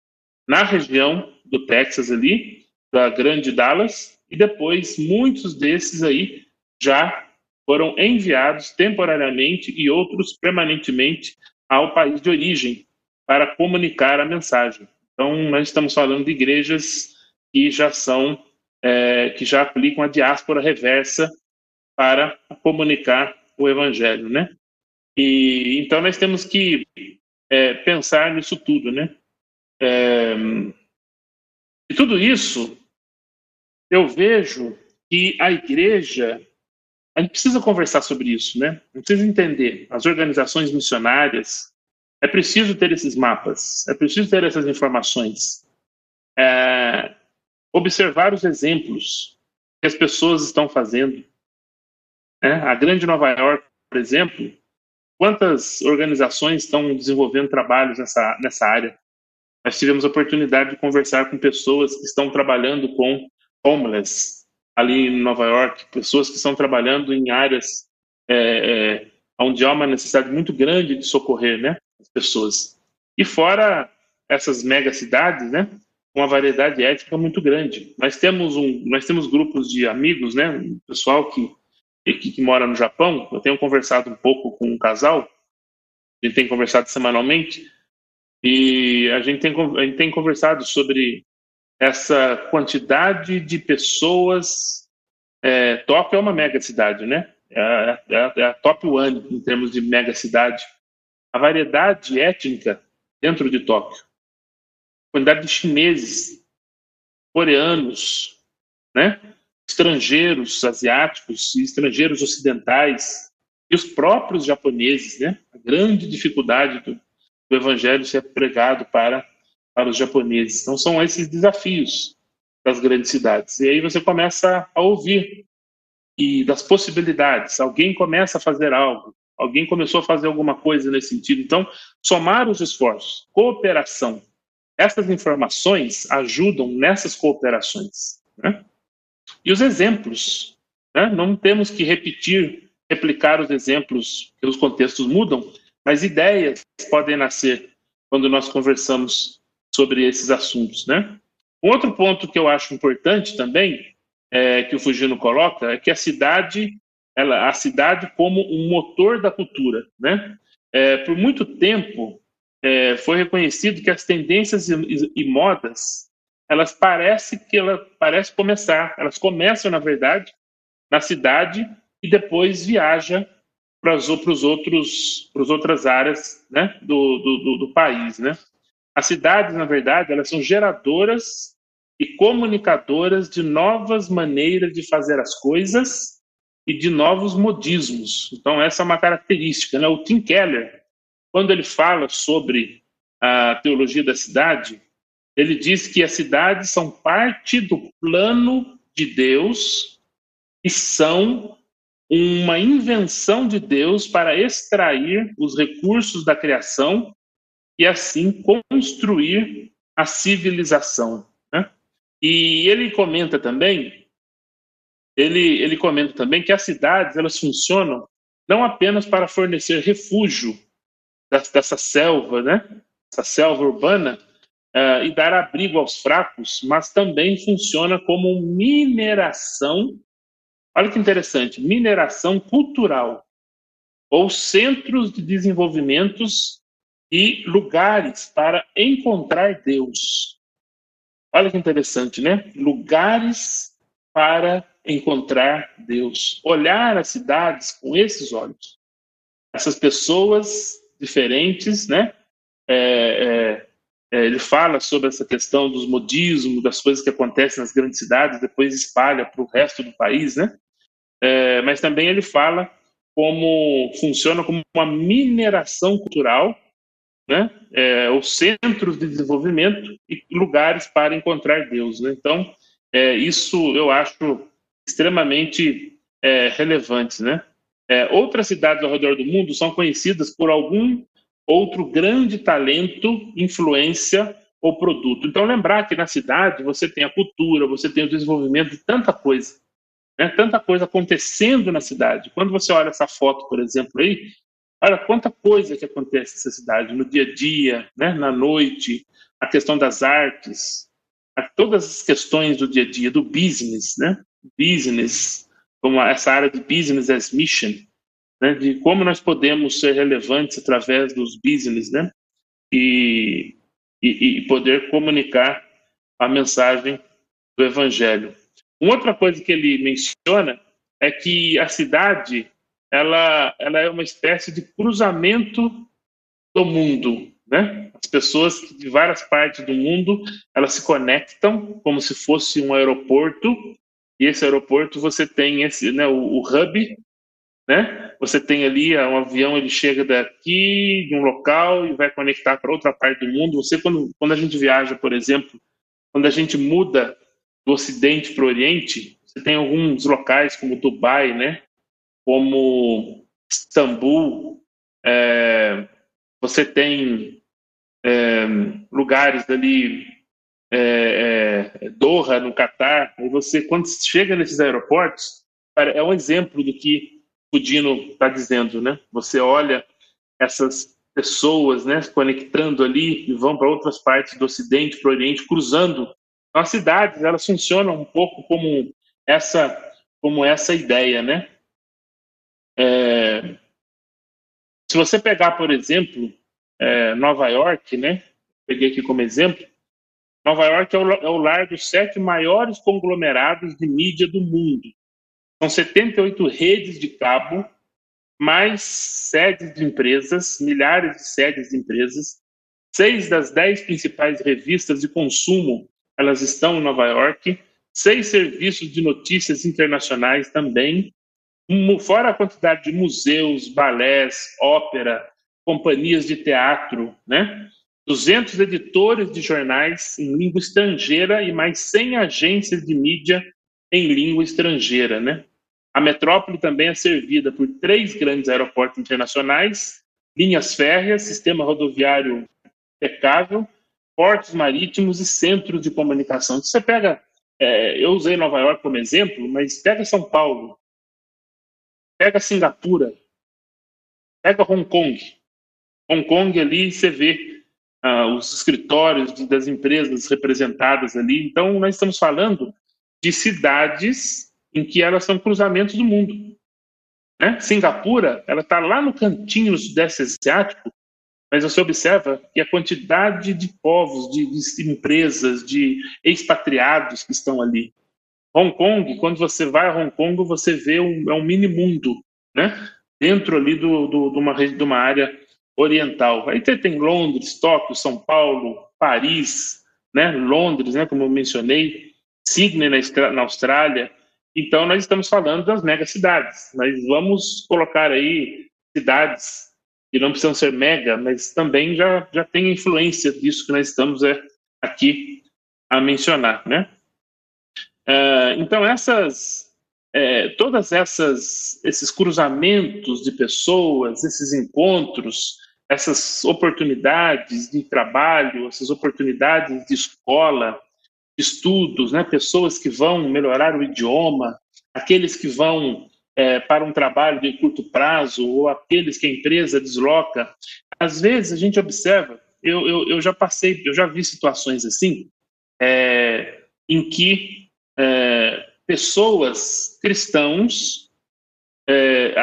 Speaker 1: na região do Texas ali, da Grande Dallas, e depois muitos desses aí já foram enviados temporariamente e outros permanentemente ao país de origem para comunicar a mensagem. Então, nós estamos falando de igrejas que já são, é, que já aplicam a diáspora reversa para comunicar o evangelho, né? E então nós temos que é, pensar nisso tudo, né? É, e tudo isso eu vejo que a igreja a gente precisa conversar sobre isso, né? A gente precisa entender as organizações missionárias. É preciso ter esses mapas, é preciso ter essas informações, é, observar os exemplos que as pessoas estão fazendo, né? A Grande Nova York, por exemplo, quantas organizações estão desenvolvendo trabalhos nessa, nessa área? Nós tivemos a oportunidade de conversar com pessoas que estão trabalhando com homeless ali em Nova York, pessoas que estão trabalhando em áreas é, é, onde há uma necessidade muito grande de socorrer né, as pessoas. E fora essas mega cidades, né, uma variedade étnica muito grande. Nós temos um, nós temos grupos de amigos, né, pessoal que que, que mora no Japão, eu tenho conversado um pouco com um casal, a gente tem conversado semanalmente, e a gente tem, a gente tem conversado sobre essa quantidade de pessoas é, Tóquio é uma mega cidade, né? É é, é a top one em termos de mega cidade. A variedade étnica dentro de Tóquio, a quantidade de chineses, coreanos, né? estrangeiros asiáticos e estrangeiros ocidentais e os próprios japoneses, né? A grande dificuldade do, do evangelho ser pregado para para os japoneses. Então são esses desafios das grandes cidades. E aí você começa a ouvir e das possibilidades. Alguém começa a fazer algo, alguém começou a fazer alguma coisa nesse sentido. Então, somar os esforços, cooperação. Essas informações ajudam nessas cooperações. Né? E os exemplos. Né? Não temos que repetir, replicar os exemplos, que os contextos mudam, mas ideias podem nascer quando nós conversamos sobre esses assuntos. Né? Um outro ponto que eu acho importante também, é, que o Fugino coloca, é que a cidade, ela, a cidade como um motor da cultura, né? É, por muito tempo é, foi reconhecido que as tendências e, e, modas, elas parecem que ela parece começar, elas começam na verdade na cidade e depois viaja para os outros, para as outras áreas, né, do, do, do país, né? As cidades, na verdade, elas são geradoras e comunicadoras de novas maneiras de fazer as coisas e de novos modismos. Então, essa é uma característica. Né? O Tim Keller, quando ele fala sobre a teologia da cidade, ele diz que as cidades são parte do plano de Deus e são uma invenção de Deus para extrair os recursos da criação e assim construir a civilização. Né? E ele comenta também, ele, ele comenta também que as cidades elas funcionam não apenas para fornecer refúgio dessa selva, né? Essa selva urbana uh, e dar abrigo aos fracos, mas também funciona como mineração. Olha que interessante, mineração cultural ou centros de desenvolvimentos e lugares para encontrar Deus. Olha que interessante, né? Lugares para encontrar Deus. Olhar as cidades com esses olhos. Essas pessoas diferentes, né? É, é, é, ele fala sobre essa questão dos modismos, das coisas que acontecem nas grandes cidades, depois espalha para o resto do país, né? É, mas também ele fala como funciona como uma mineração cultural né? É, os centros de desenvolvimento e lugares para encontrar Deus. Né? Então, é, isso eu acho extremamente é, relevante. Né? É, outras cidades ao redor do mundo são conhecidas por algum outro grande talento, influência ou produto. Então, lembrar que na cidade você tem a cultura, você tem o desenvolvimento de tanta coisa. Né? Tanta coisa acontecendo na cidade. Quando você olha essa foto, por exemplo, aí, Olha quanta coisa que acontece nessa cidade, no dia a dia, né, na noite, a questão das artes, todas as questões do dia a dia, do business, né? Business, como essa área de business as mission, né? De como nós podemos ser relevantes através dos business, né? E, e, e poder comunicar a mensagem do evangelho. Uma outra coisa que ele menciona é que a cidade ela, ela é uma espécie de cruzamento do mundo, né? As pessoas de várias partes do mundo, elas se conectam como se fosse um aeroporto, e esse aeroporto você tem esse, né, o, o hub, né? Você tem ali é, um avião, ele chega daqui, de um local e vai conectar para outra parte do mundo. Você quando quando a gente viaja, por exemplo, quando a gente muda do Ocidente para o Oriente, você tem alguns locais como Dubai, né? como Istambul, é, você tem é, lugares ali, é, é Doha, no Catar, e você, quando chega nesses aeroportos, é um exemplo do que o Dino está dizendo, né? Você olha essas pessoas, né, conectando ali e vão para outras partes do Ocidente, para o Oriente, cruzando. Então, as cidades, elas funcionam um pouco como essa, como essa ideia, né? É, se você pegar, por exemplo, é, Nova York, né? Peguei aqui como exemplo. Nova York é o, é o lar dos sete maiores conglomerados de mídia do mundo. São 78 redes de cabo, mais sedes de empresas, milhares de sedes de empresas. Seis das dez principais revistas de consumo, elas estão em Nova York. Seis serviços de notícias internacionais também. Fora a quantidade de museus, balés, ópera, companhias de teatro, né? 200 editores de jornais em língua estrangeira e mais 100 agências de mídia em língua estrangeira, né? A metrópole também é servida por três grandes aeroportos internacionais, linhas férreas, sistema rodoviário impecável, portos marítimos e centros de comunicação. Você pega, é, eu usei Nova York como exemplo, mas pega São Paulo, pega Singapura, pega Hong Kong. Hong Kong ali você vê uh, os escritórios das empresas representadas ali. Então, nós estamos falando de cidades em que elas são cruzamentos do mundo. Né? Singapura, ela está lá no cantinho do Sudeste Asiático, mas você observa que a quantidade de povos, de, de empresas, de expatriados que estão ali. Hong Kong, quando você vai a Hong Kong, você vê um, é um mini mundo, né? Dentro ali do, do, de, uma, de uma área oriental. Aí tem Londres, Tóquio, São Paulo, Paris, né? Londres, né? Como eu mencionei, Sydney na, na Austrália. Então nós estamos falando das megacidades. Nós vamos colocar aí cidades que não precisam ser mega, mas também já, já tem influência disso que nós estamos é, aqui a mencionar, né? Uh, então essas, é, todas essas, esses cruzamentos de pessoas, esses encontros, essas oportunidades de trabalho, essas oportunidades de escola, estudos, né? Pessoas que vão melhorar o idioma, aqueles que vão é, para um trabalho de curto prazo ou aqueles que a empresa desloca. Às vezes a gente observa, eu, eu, eu já passei, eu já vi situações assim, é, em que é, pessoas cristãos é,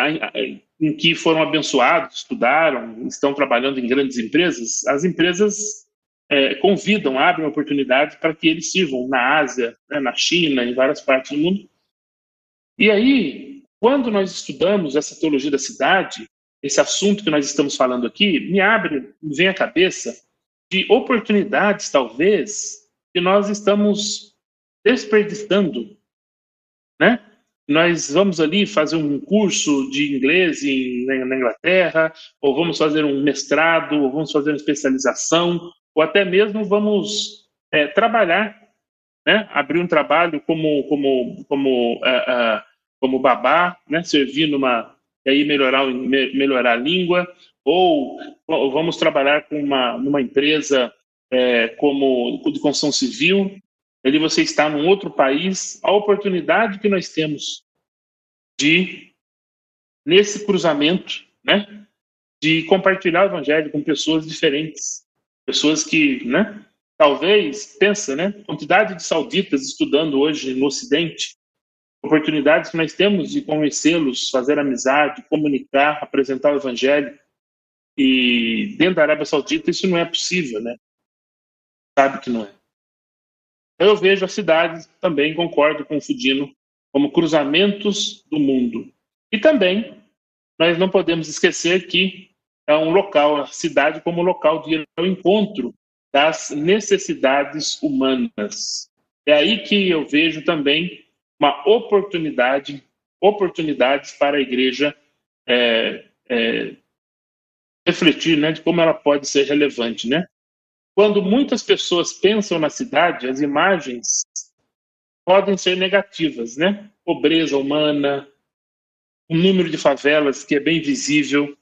Speaker 1: em que foram abençoados, estudaram, estão trabalhando em grandes empresas, as empresas é, convidam, abrem oportunidades para que eles sirvam na Ásia, né, na China, em várias partes do mundo. E aí quando nós estudamos essa teologia da cidade, esse assunto que nós estamos falando aqui, me abre, me vem à cabeça de oportunidades, talvez, que nós estamos desperdiçando, né? Nós vamos ali fazer um curso de inglês em, na Inglaterra, ou vamos fazer um mestrado, ou vamos fazer uma especialização, ou até mesmo vamos é, trabalhar, né? Abrir um trabalho como como como uh, uh, como babá, né, servir numa e aí melhorar melhorar a língua ou, vamos trabalhar com uma numa empresa é, como de construção civil, ali você está num outro país, a oportunidade que nós temos de nesse cruzamento, né, de compartilhar o evangelho com pessoas diferentes, pessoas que, né, talvez pensa, né, quantidade de sauditas estudando hoje no Ocidente, oportunidades que nós temos de conhecê-los, fazer amizade, comunicar, apresentar o evangelho. E dentro da Arábia Saudita isso não é possível, né? Sabe que não é. Eu vejo as cidades, também concordo com o Fudino, como cruzamentos do mundo. E também nós não podemos esquecer que é um local, a cidade como local de encontro das necessidades humanas. É aí que eu vejo também uma oportunidade, oportunidades para a igreja é, é, refletir, né, de como ela pode ser relevante, né? Quando muitas pessoas pensam na cidade, as imagens podem ser negativas, né? Pobreza humana, um número de favelas que é bem visível,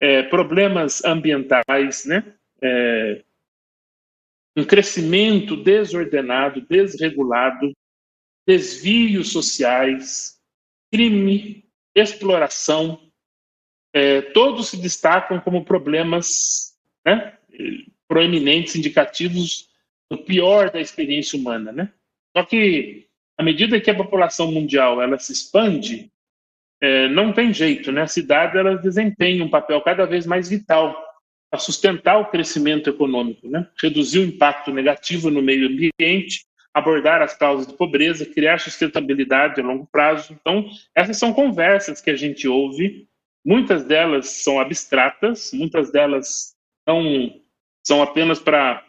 Speaker 1: é, problemas ambientais, né? É, um crescimento desordenado, desregulado, desvios sociais, crime, exploração, é, todos se destacam como problemas né, proeminentes, indicativos do pior da experiência humana. Né? Só que, à medida que a população mundial ela se expande, é, não tem jeito, né? A cidade ela desempenha um papel cada vez mais vital para sustentar o crescimento econômico, né? Reduzir o impacto negativo no meio ambiente abordar as causas de pobreza, criar sustentabilidade a longo prazo. Então, essas são conversas que a gente ouve, muitas delas são abstratas, muitas delas não são apenas para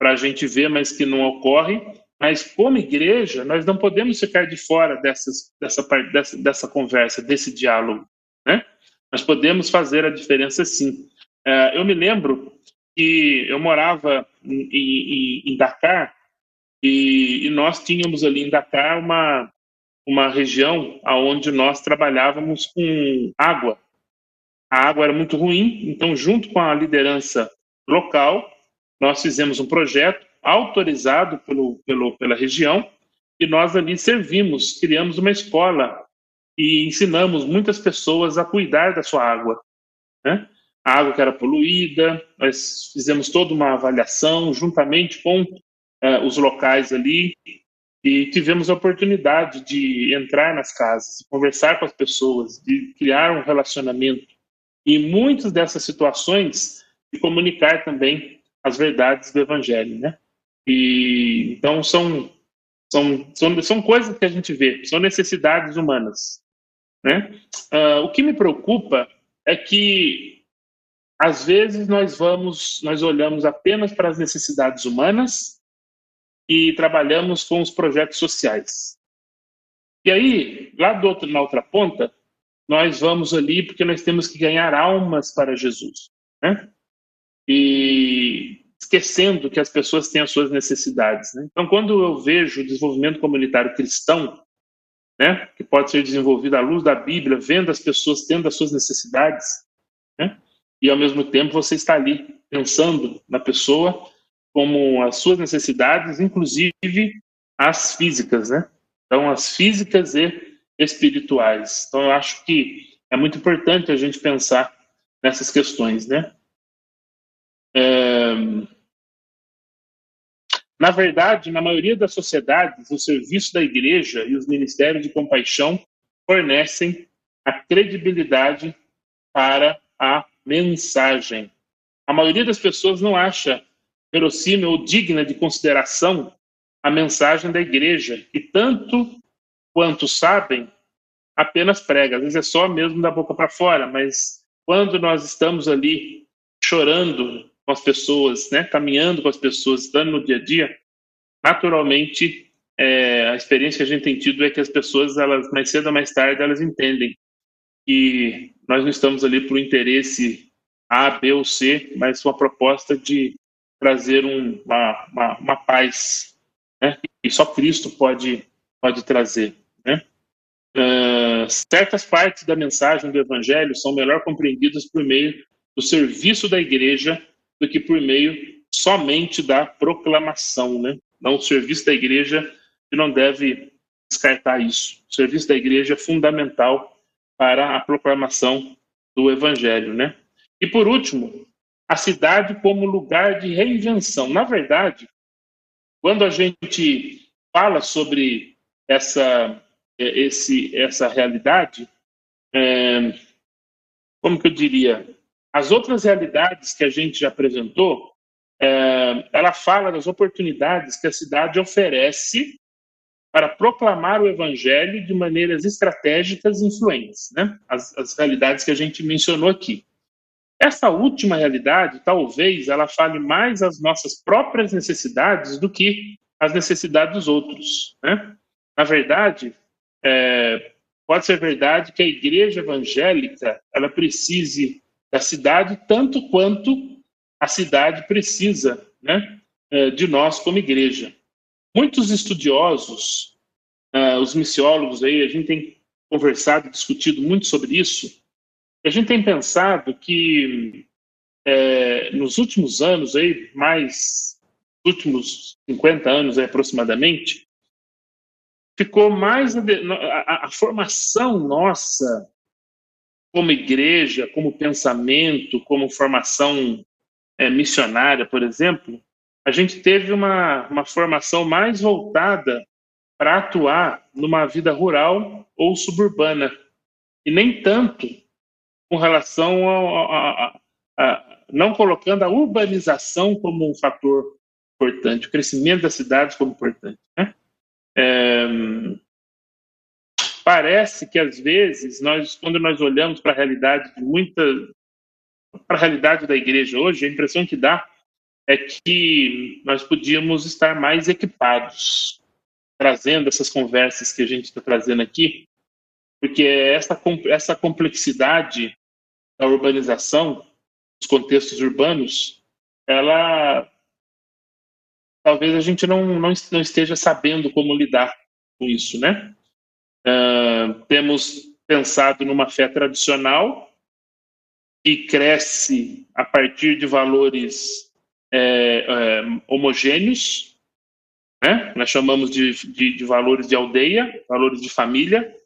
Speaker 1: a gente ver, mas que não ocorre. Mas, como igreja, nós não podemos ficar de fora dessas, dessa, dessa, dessa conversa, desse diálogo. Né? Nós podemos fazer a diferença sim. Uh, eu me lembro que eu morava em, em, em Dakar e, e, nós tínhamos ali em Dakar uma, uma região onde nós trabalhávamos com água. A água era muito ruim, então, junto com a liderança local, nós fizemos um projeto autorizado pelo, pelo, pela região e nós ali servimos, criamos uma escola e ensinamos muitas pessoas a cuidar da sua água. Né? A água que era poluída, nós fizemos toda uma avaliação juntamente com uh, os locais ali e tivemos a oportunidade de entrar nas casas, conversar com as pessoas, de criar um relacionamento. E muitas dessas situações de comunicar também as verdades do Evangelho, né? E então são são, são, são coisas que a gente vê, são necessidades humanas. Né? Uh, o que me preocupa é que, às vezes, nós vamos, nós olhamos apenas para as necessidades humanas e trabalhamos com os projetos sociais. E aí, lá do outro, na outra ponta, nós vamos ali porque nós temos que ganhar almas para Jesus. Né? E esquecendo que as pessoas têm as suas necessidades. Né? Então, quando eu vejo o desenvolvimento comunitário cristão, né, que pode ser desenvolvido à luz da Bíblia, vendo as pessoas tendo as suas necessidades, né, e ao mesmo tempo você está ali pensando na pessoa como as suas necessidades, inclusive as físicas, né? Então, as físicas e espirituais. Então, eu acho que é muito importante a gente pensar nessas questões, né? É... Na verdade, na maioria das sociedades, o serviço da igreja e os ministérios de compaixão fornecem a credibilidade para a mensagem. A maioria das pessoas não acha verossímil ou digna de consideração a mensagem da igreja, e tanto quanto sabem, apenas prega. Às vezes é só mesmo da boca para fora, mas quando nós estamos ali chorando com as pessoas, né, caminhando com as pessoas, estando no dia a dia, naturalmente é, a experiência que a gente tem tido é que as pessoas, elas mais cedo ou mais tarde, elas entendem que nós não estamos ali por interesse A, B ou C, mas uma proposta de trazer um, uma, uma, uma, paz, né? E só Cristo pode pode trazer, né? Uh, certas partes da mensagem do Evangelho são melhor compreendidas por meio do serviço da igreja do que por meio somente da proclamação, né? Não, o serviço da igreja que não deve descartar isso. O serviço da igreja é fundamental para a proclamação do evangelho, né? E por último, a cidade como lugar de reinvenção. Na verdade, quando a gente fala sobre essa esse essa realidade, é, como que eu diria, as outras realidades que a gente já apresentou, é, ela fala das oportunidades que a cidade oferece para proclamar o evangelho de maneiras estratégicas e influentes, né? As, as, realidades que a gente mencionou aqui. Essa última realidade, talvez, ela fale mais as nossas próprias necessidades do que as necessidades dos outros, né? Na verdade, é, pode ser verdade que a igreja evangélica ela precise da cidade, tanto quanto a cidade precisa né, é, de nós como igreja. Muitos estudiosos, é, os missiólogos aí, a gente tem conversado, discutido muito sobre isso, a gente tem pensado que é, nos últimos anos, aí, mais últimos 50 anos aí, aproximadamente, ficou mais a, a, a, formação nossa como igreja, como pensamento, como formação é, missionária, por exemplo, a gente teve uma, uma formação mais voltada para atuar numa vida rural ou suburbana, e nem tanto com relação a, a, a, não colocando a urbanização como um fator importante, o crescimento das cidades como importante. Né? É, parece que às vezes nós, quando nós olhamos para a realidade de muita, para a realidade da igreja hoje, a impressão que dá é que nós podíamos estar mais equipados, trazendo essas conversas que a gente está trazendo aqui, porque essa essa complexidade da urbanização, dos contextos urbanos, ela talvez a gente não, não, não esteja sabendo como lidar com isso, né? Uh, temos pensado numa fé tradicional que cresce a partir de valores é, é, homogêneos, né? nós chamamos de, de, de, valores de aldeia, valores de família.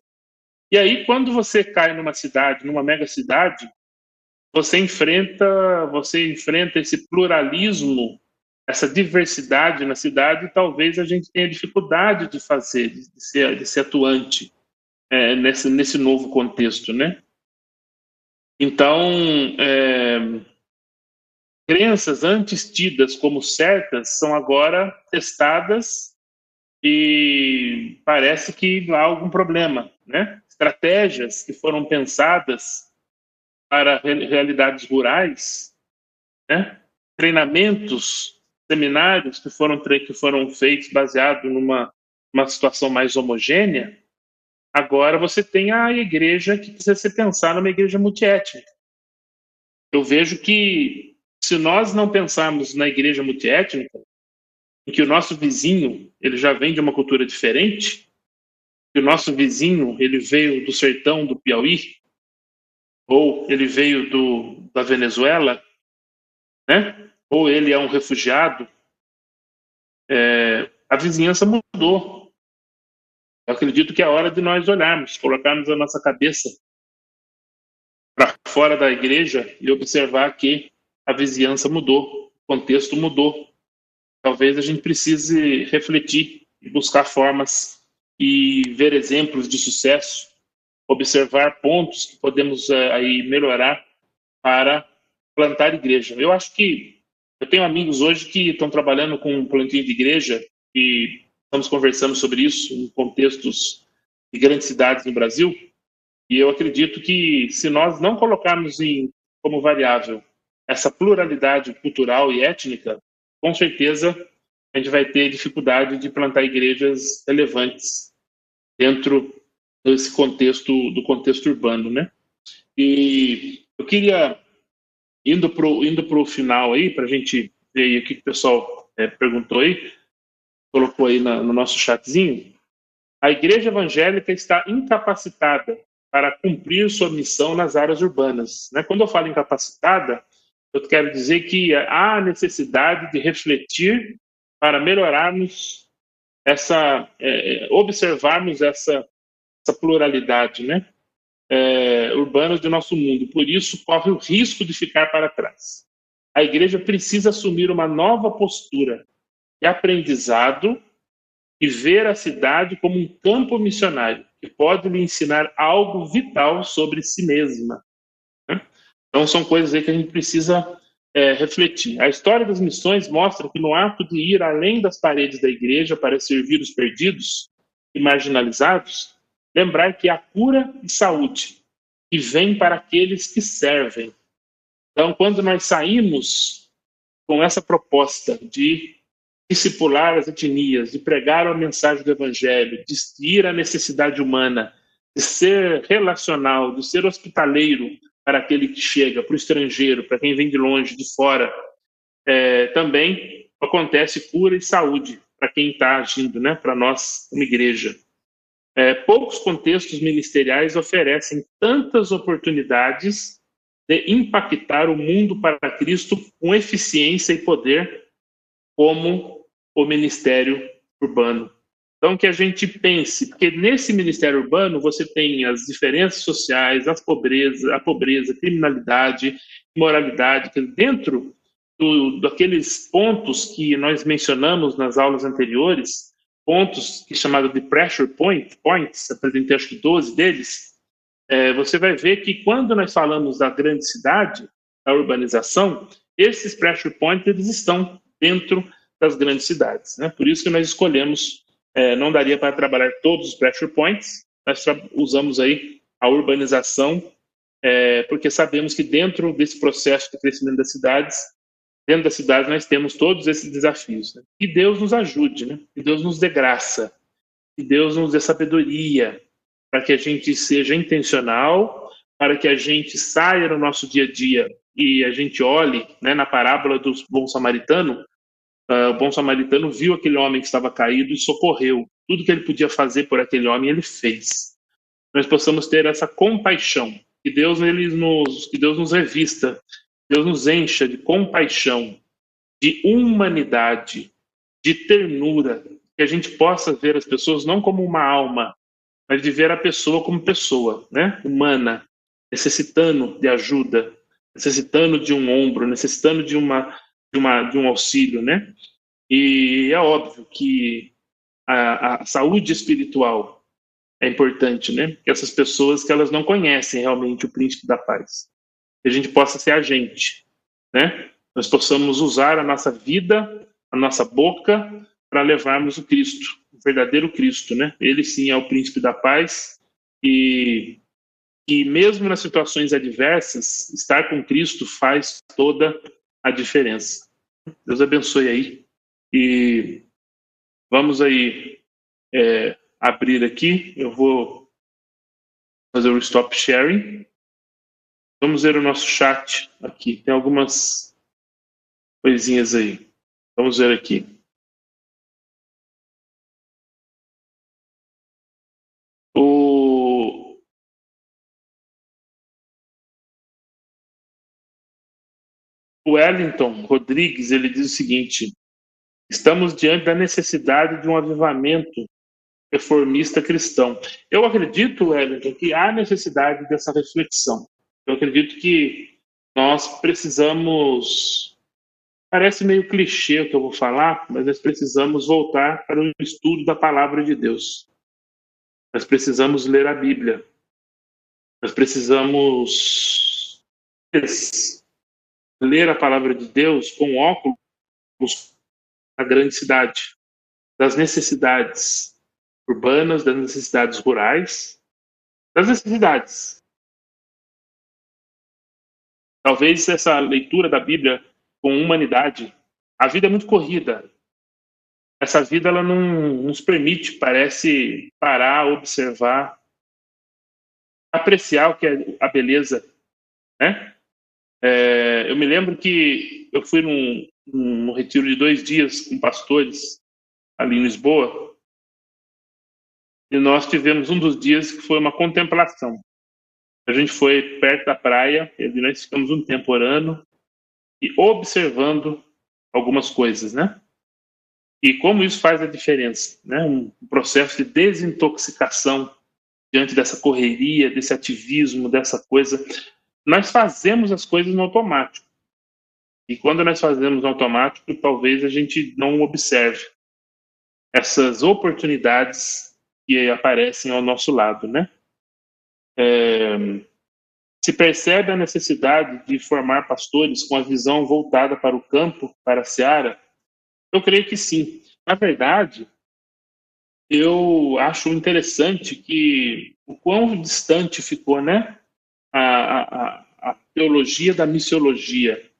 Speaker 1: E aí, quando você cai numa cidade, numa mega cidade, você enfrenta, você enfrenta esse pluralismo, essa diversidade na cidade, e talvez a gente tenha dificuldade de fazer, de ser, de ser atuante é, nesse, nesse novo contexto, né? Então, é, crenças antes tidas como certas são agora testadas e parece que há algum problema, né? Estratégias que foram pensadas para realidades rurais, né? treinamentos, seminários que foram, que foram feitos baseado numa uma situação mais homogênea, agora você tem a igreja que precisa ser pensada numa igreja multiétnica. Eu vejo que se nós não pensarmos na igreja multiétnica, em que o nosso vizinho ele já vem de uma cultura diferente, que o nosso vizinho ele veio do sertão do Piauí, ou ele veio do, da Venezuela, né? ou ele é um refugiado, é, a vizinhança mudou. Eu acredito que é hora de nós olharmos, colocarmos a nossa cabeça para fora da igreja e observar que a vizinhança mudou, o contexto mudou. Talvez a gente precise refletir e buscar formas e ver exemplos de sucesso observar pontos que podemos uh, aí melhorar para plantar igreja. Eu acho que eu tenho amigos hoje que estão trabalhando com plantio de igreja e estamos conversando sobre isso em contextos de grandes cidades no Brasil. E eu acredito que se nós não colocarmos em, como variável essa pluralidade cultural e étnica, com certeza a gente vai ter dificuldade de plantar igrejas relevantes dentro desse contexto do contexto urbano, né? E eu queria indo pro indo pro final aí para a gente ver o que o pessoal é, perguntou aí, colocou aí na, no nosso chatzinho. A igreja evangélica está incapacitada para cumprir sua missão nas áreas urbanas. Né? Quando eu falo incapacitada, eu quero dizer que há necessidade de refletir para melhorarmos essa, é, observarmos essa essa pluralidade né, é, urbana do nosso mundo. Por isso, corre o risco de ficar para trás. A igreja precisa assumir uma nova postura de aprendizado e ver a cidade como um campo missionário que pode lhe ensinar algo vital sobre si mesma. Né? Então, são coisas aí que a gente precisa é, refletir. A história das missões mostra que no ato de ir além das paredes da igreja para servir os perdidos e marginalizados, lembrar que há cura e saúde que vem para aqueles que servem. Então, quando nós saímos com essa proposta de discipular as etnias, de pregar a mensagem do evangelho, de ir à necessidade humana, de ser relacional, de ser hospitaleiro para aquele que chega, para o estrangeiro, para quem vem de longe, de fora, é, também acontece cura e saúde para quem está agindo, né, para nós como igreja. É, poucos contextos ministeriais oferecem tantas oportunidades de impactar o mundo para Cristo com eficiência e poder como o ministério urbano. Então, que a gente pense, porque nesse ministério urbano você tem as diferenças sociais, as pobreza, a pobreza, criminalidade, moralidade, que dentro do, daqueles pontos que nós mencionamos nas aulas anteriores, pontos que é chamado de pressure point, points, apresentei acho que 12 deles, é, você vai ver que quando nós falamos da grande cidade, da urbanização, esses pressure points eles estão dentro das grandes cidades. Né? Por isso que nós escolhemos, é, não daria para trabalhar todos os pressure points, nós usamos aí a urbanização, é, porque sabemos que dentro desse processo de crescimento das cidades, dentro da cidade nós temos todos esses desafios. Né? Que Deus nos ajude, né? que Deus nos dê graça, que Deus nos dê sabedoria, para que a gente seja intencional, para que a gente saia no nosso dia a dia e a gente olhe né, na parábola do bom samaritano, uh, o bom samaritano viu aquele homem que estava caído e socorreu. Tudo que ele podia fazer por aquele homem, ele fez. Nós possamos ter essa compaixão, que Deus, ele nos, que Deus nos revista, Deus nos encha de compaixão, de humanidade, de ternura, que a gente possa ver as pessoas não como uma alma, mas de ver a pessoa como pessoa, né? humana, necessitando de ajuda, necessitando de um ombro, necessitando de uma de, uma, de um auxílio, né? E é óbvio que a, a saúde espiritual é importante, né? Que essas pessoas que elas não conhecem realmente o príncipe da paz, que a gente possa ser agente, né? Nós possamos usar a nossa vida, a nossa boca para levarmos o Cristo, o verdadeiro Cristo, né? Ele sim é o príncipe da paz e que mesmo nas situações adversas, estar com Cristo faz toda a diferença. Deus abençoe aí. E vamos aí é, abrir aqui. Eu vou fazer o stop sharing. Vamos ver o nosso chat aqui. Tem algumas coisinhas aí. Vamos ver aqui. O Wellington Rodrigues ele diz o seguinte: estamos diante da necessidade de um avivamento reformista cristão. Eu acredito, Wellington, que há necessidade dessa reflexão. Eu acredito que nós precisamos. Parece meio clichê o que eu vou falar, mas nós precisamos voltar para o estudo da palavra de Deus. Nós precisamos ler a Bíblia. Nós precisamos ler a palavra de Deus com óculos da grande cidade, das necessidades urbanas, das necessidades rurais, das necessidades. Talvez essa leitura da Bíblia com humanidade, a vida é muito corrida. Essa vida ela não nos permite, parece, parar, observar, apreciar o que é a beleza, né? É, eu me lembro que eu fui num, num retiro de dois dias com pastores ali em Lisboa e nós tivemos um dos dias que foi uma contemplação. A gente foi perto da praia e nós ficamos um tempo orando e observando algumas coisas, né? E como isso faz a diferença, né? Um processo de desintoxicação diante dessa correria, desse ativismo, dessa coisa nós fazemos as coisas no automático. E quando nós fazemos no automático, talvez a gente não observe essas oportunidades que aparecem ao nosso lado, né? É, se percebe a necessidade de formar pastores com a visão voltada para o campo, para a seara? Eu creio que sim. Na verdade, eu acho interessante que o quão distante ficou, né? a, a, a teologia da missiologia.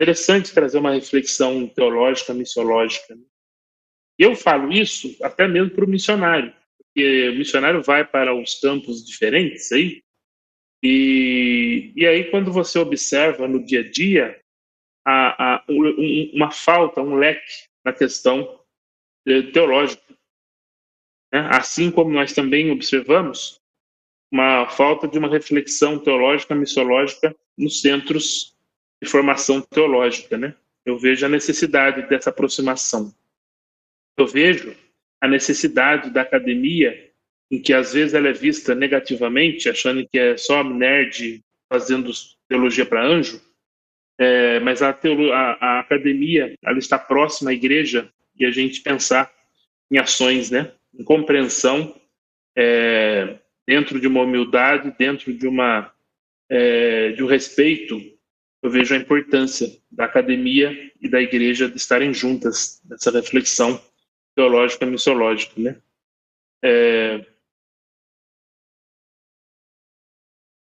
Speaker 1: Interessante trazer uma reflexão teológica, missiológica. Eu falo isso até mesmo para o missionário, o missionário vai para os campos diferentes aí, e, e aí quando você observa no dia a dia a, a, um, uma falta, um leque na questão eh, teológica. Né? Assim como nós também observamos uma falta de uma reflexão teológica, missiológica nos centros de formação teológica, né? Eu vejo a necessidade dessa aproximação. Eu vejo a necessidade da academia, em que às vezes ela é vista negativamente, achando que é só nerd fazendo teologia para anjo, é, mas a, teolo, a, a, academia ela está próxima à igreja e a gente pensar em ações, né? Em compreensão é, dentro de uma humildade, dentro de uma é, de um respeito eu vejo a importância da academia e da igreja de estarem juntas nessa reflexão teológica e missiológica, né? É...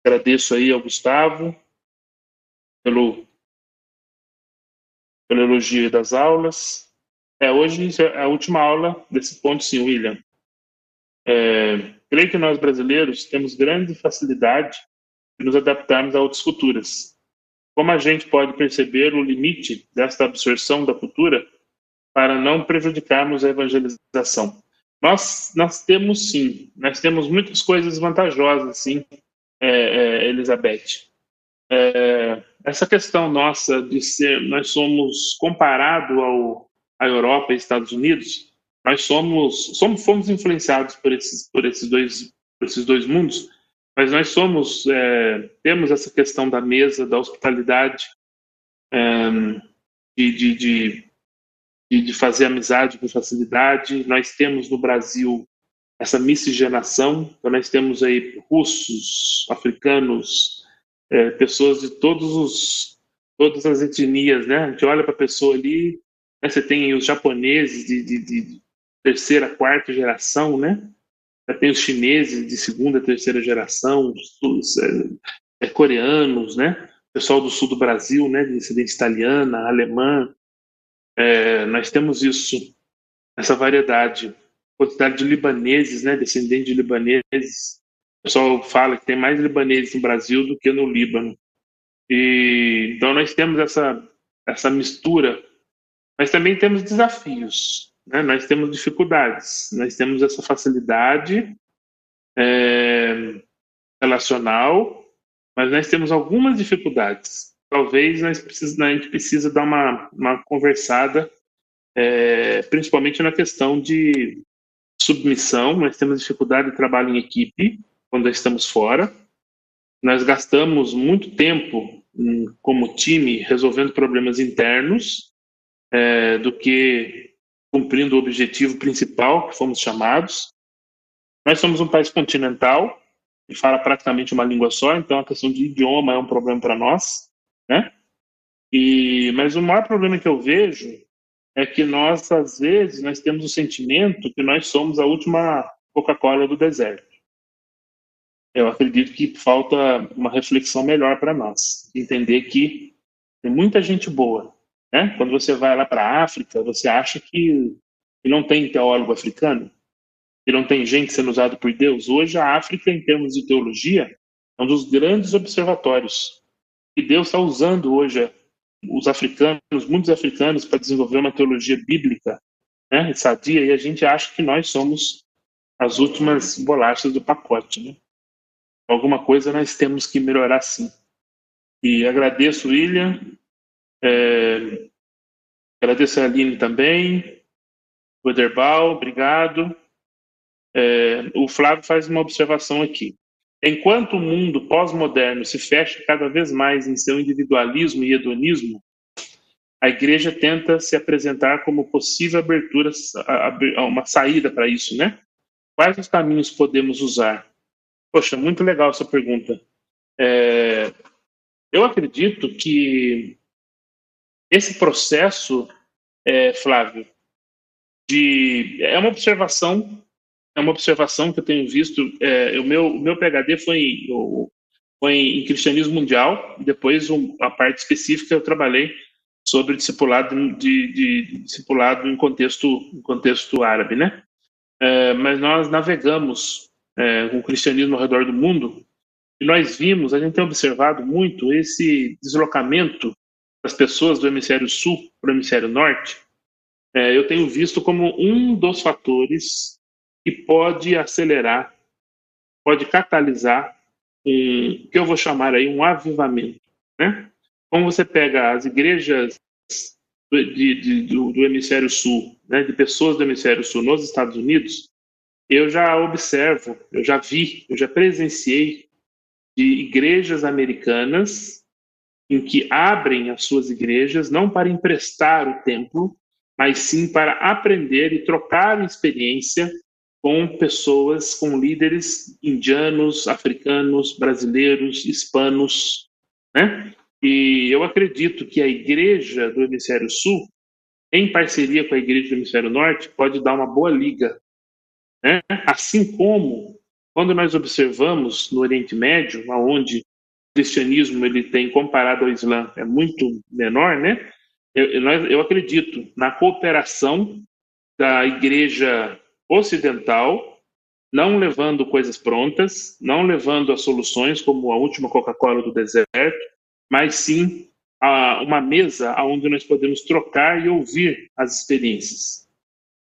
Speaker 1: Agradeço aí ao Gustavo pelo, pelo elogio das aulas. É, hoje é a última aula desse ponto, sim, William. É, creio que nós brasileiros temos grande facilidade de nos adaptarmos a outras culturas como a gente pode perceber o limite desta absorção da cultura para não prejudicarmos a evangelização? Nós, nós temos sim, nós temos muitas coisas vantajosas, sim, é, é, Elizabeth. É, essa questão nossa de ser, nós somos comparado ao à Europa e Estados Unidos, nós somos, somos fomos influenciados por esses por esses dois por esses dois mundos, mas nós somos, é, temos essa questão da mesa, da hospitalidade, é, de, de, de, de, fazer amizade com facilidade. Nós temos no Brasil essa miscigenação, então nós temos aí russos, africanos, é, pessoas de todos os, todas as etnias, né? A gente olha para a pessoa ali, né? você tem os japoneses de, de, de terceira, quarta geração, né? tem os chineses de segunda, terceira geração, os, é, é, coreanos, né? Pessoal do sul do Brasil, né? De descendência italiana, alemã. É, nós temos isso, essa variedade. Quantidade de libaneses, né? Descendentes de libaneses. O pessoal fala que tem mais libaneses no Brasil do que no Líbano. E, então nós temos essa, essa mistura, mas também temos desafios. Né? Nós temos dificuldades, nós temos essa facilidade é, relacional, mas nós temos algumas dificuldades. Talvez nós precisa, a gente precisa dar uma, uma conversada, é, principalmente na questão de submissão. Nós temos dificuldade de trabalho em equipe quando estamos fora. Nós gastamos muito tempo hum, como time resolvendo problemas internos é, do que cumprindo o objetivo principal que fomos chamados. Nós somos um país continental e fala praticamente uma língua só, então a questão de idioma é um problema para nós, né? E mas o maior problema que eu vejo é que nós às vezes nós temos o sentimento que nós somos a última Coca-Cola do deserto. Eu acredito que falta uma reflexão melhor para nós, entender que tem muita gente boa, né? Quando você vai lá para a África, você acha que, que não tem teólogo africano, que não tem gente sendo usada por Deus. Hoje, a África, em termos de teologia, é um dos grandes observatórios. E Deus está usando hoje os africanos, muitos africanos, para desenvolver uma teologia bíblica né, sadia, e a gente acha que nós somos as últimas bolachas do pacote. Né? Alguma coisa nós temos que melhorar sim. E agradeço, William, é, agradeço a Aline também, o Ederbal, obrigado. É, o Flávio faz uma observação aqui. Enquanto o mundo pós-moderno se fecha cada vez mais em seu individualismo e hedonismo, a igreja tenta se apresentar como possível abertura, uma saída para isso, né? Quais os caminhos podemos usar? Poxa, muito legal essa pergunta. É, eu acredito que esse processo, é, Flávio, de, é uma observação, é uma observação que eu tenho visto. É, o meu o meu PhD foi em, foi em cristianismo mundial. Depois um, a parte específica eu trabalhei sobre discipulado de, de discipulado em contexto em contexto árabe, né? É, mas nós navegamos é, com o cristianismo ao redor do mundo e nós vimos, a gente tem observado muito esse deslocamento das pessoas do hemisfério sul para o hemisfério norte, é, eu tenho visto como um dos fatores que pode acelerar, pode catalisar um que eu vou chamar aí um avivamento, né? Como você pega as igrejas do, de, de, do, do hemisfério sul, né, de pessoas do hemisfério sul nos Estados Unidos, eu já observo, eu já vi, eu já presenciei de igrejas americanas em que abrem as suas igrejas não para emprestar o templo, mas sim para aprender e trocar experiência com pessoas, com líderes indianos, africanos, brasileiros, hispanos, né? E eu acredito que a igreja do Hemisfério Sul, em parceria com a igreja do Hemisfério Norte, pode dar uma boa liga. Né? Assim como quando nós observamos no Oriente Médio, onde o cristianismo ele tem comparado ao Islã é muito menor, né? Eu, eu, eu acredito na cooperação da igreja ocidental, não levando coisas prontas, não levando as soluções como a última Coca-Cola do deserto, mas sim a, uma mesa onde nós podemos trocar e ouvir as experiências.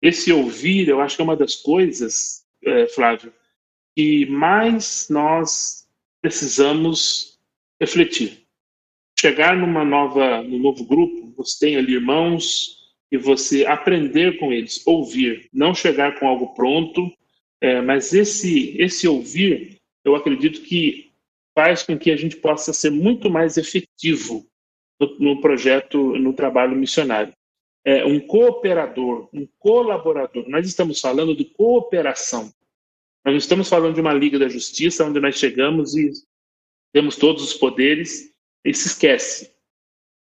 Speaker 1: Esse ouvir, eu acho que é uma das coisas, é, Flávio, que mais nós precisamos refletir. Chegar numa nova, num novo grupo, você tem ali irmãos e você aprender com eles, ouvir, não chegar com algo pronto, é, mas esse esse ouvir, eu acredito que faz com que a gente possa ser muito mais efetivo no, no projeto, no trabalho missionário. É, um cooperador, um colaborador. Nós estamos falando de cooperação. Nós não estamos falando de uma Liga da Justiça, onde nós chegamos e temos todos os poderes e se esquece.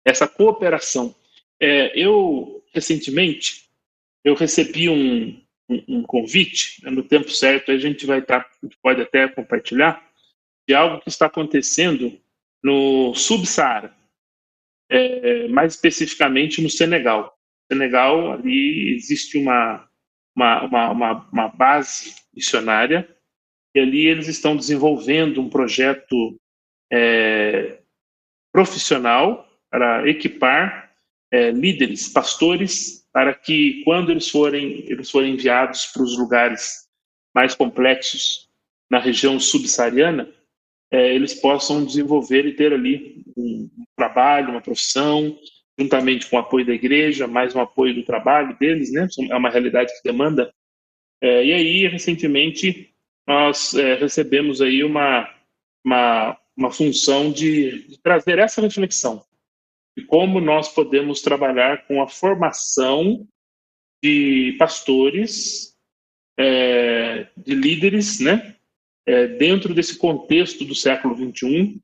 Speaker 1: Essa cooperação. É, eu, recentemente, eu recebi um, um, um convite, né, no tempo certo a gente vai estar, tá, pode até compartilhar, de algo que está acontecendo no Subsaara, é, mais especificamente no Senegal. No Senegal, ali existe uma, uma, uma, uma, base missionária, e ali eles estão desenvolvendo um projeto é, profissional para equipar é, líderes, pastores, para que quando eles forem, eles forem enviados para os lugares mais complexos na região subsaariana, é, eles possam desenvolver e ter ali um, trabalho, uma profissão, juntamente com o apoio da igreja, mais um apoio do trabalho deles, né? É uma realidade que demanda. É, e aí, recentemente, nós é, recebemos aí uma, uma, uma função de, de, trazer essa reflexão como nós podemos trabalhar com a formação de pastores, é, de líderes, né? É, dentro desse contexto do século 21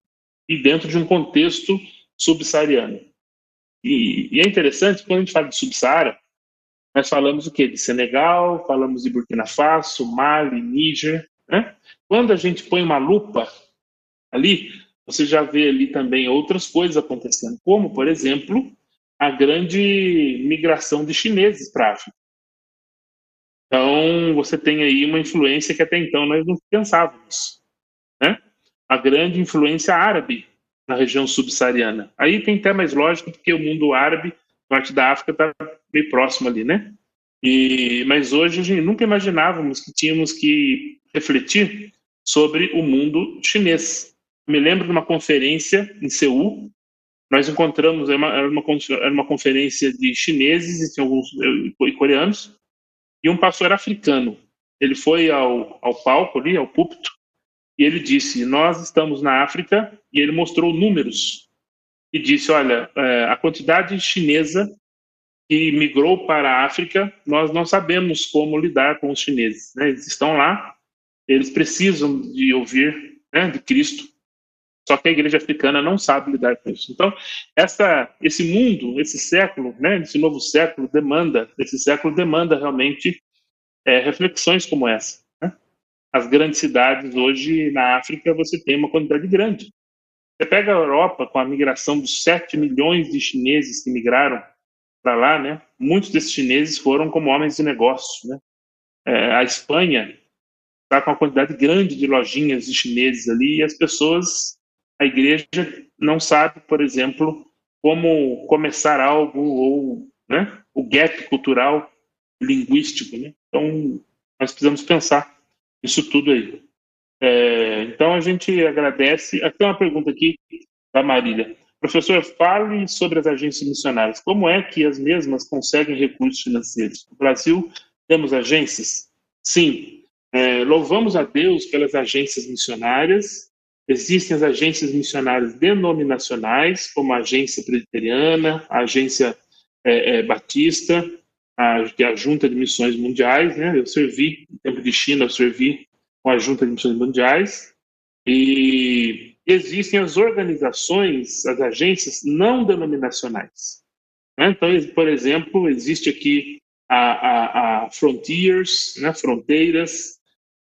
Speaker 1: e dentro de um contexto subsaariano. E, e, é interessante, quando a gente fala de Subsaara, nós falamos o quê? De Senegal, falamos de Burkina Faso, Mali, Níger. Né? Quando a gente põe uma lupa ali, você já vê ali também outras coisas acontecendo, como, por exemplo, a grande migração de chineses para a África. Então, você tem aí uma influência que até então nós não pensávamos. Né? A grande influência árabe na região subsaariana. Aí tem até mais lógico, porque o mundo árabe, norte da África, está meio próximo ali, né? E, mas hoje a gente nunca imaginávamos que tínhamos que refletir sobre o mundo chinês. Me lembro de uma conferência em Seul, nós encontramos, era uma, era uma, conferência de chineses e alguns e coreanos, e um pastor africano. Ele foi ao, ao palco ali, ao púlpito, e ele disse: Nós estamos na África, e ele mostrou números e disse: Olha, é, a quantidade chinesa que migrou para a África, nós não sabemos como lidar com os chineses. Né? Eles estão lá, eles precisam de ouvir né, de Cristo, só que a igreja africana não sabe lidar com isso. Então, essa, esse mundo, esse século, né, esse novo século demanda, esse século demanda realmente é, reflexões como essa as grandes cidades hoje na África você tem uma quantidade grande. Você pega a Europa com a migração dos 7 milhões de chineses que migraram para lá, né? Muitos desses chineses foram como homens de negócio, né? É, a Espanha está com uma quantidade grande de lojinhas de chineses ali e as pessoas, a igreja não sabe, por exemplo, como começar algo ou, né? O gap cultural, linguístico, né? Então nós precisamos pensar isso tudo aí. É, então a gente agradece. Aqui tem uma pergunta aqui da Marília. Professor, fale sobre as agências missionárias. Como é que as mesmas conseguem recursos financeiros? No Brasil, temos agências? Sim. É, louvamos a Deus pelas agências missionárias. Existem as agências missionárias denominacionais, como a Agência Presbiteriana, a Agência é, é Batista, a, é a Junta de Missões Mundiais, né? Eu servi, no tempo de China, eu servi com a Junta de Missões Mundiais. E, existem as organizações, as agências não denominacionais. Né? Então, por exemplo, existe aqui a, a, a Frontiers, né? Fronteiras,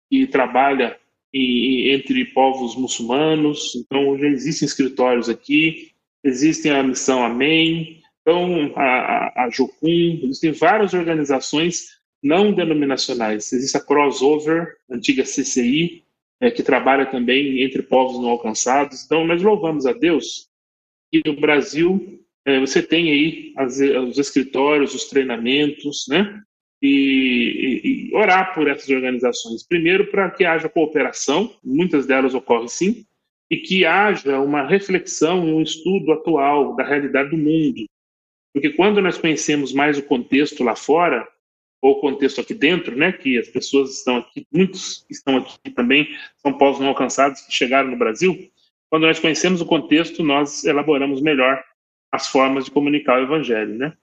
Speaker 1: que trabalha entre povos muçulmanos. Então, já existem escritórios aqui, existem a Missão Amém, então, a, a, a Jocum, existem várias organizações não denominacionais. Existe a Crossover, antiga CCI, é, que trabalha também entre povos não alcançados. Então, nós louvamos a Deus que no Brasil é, você tem aí as, os escritórios, os treinamentos, né? E, e, orar por essas organizações. Primeiro, para que haja cooperação, muitas delas ocorrem sim, e que haja uma reflexão e um estudo atual da realidade do mundo. Porque quando nós conhecemos mais o contexto lá fora, ou o contexto aqui dentro, né, que as pessoas estão aqui, muitos estão aqui também, são povos não alcançados que chegaram no Brasil, quando nós conhecemos o contexto, nós elaboramos melhor as formas de comunicar o evangelho, né?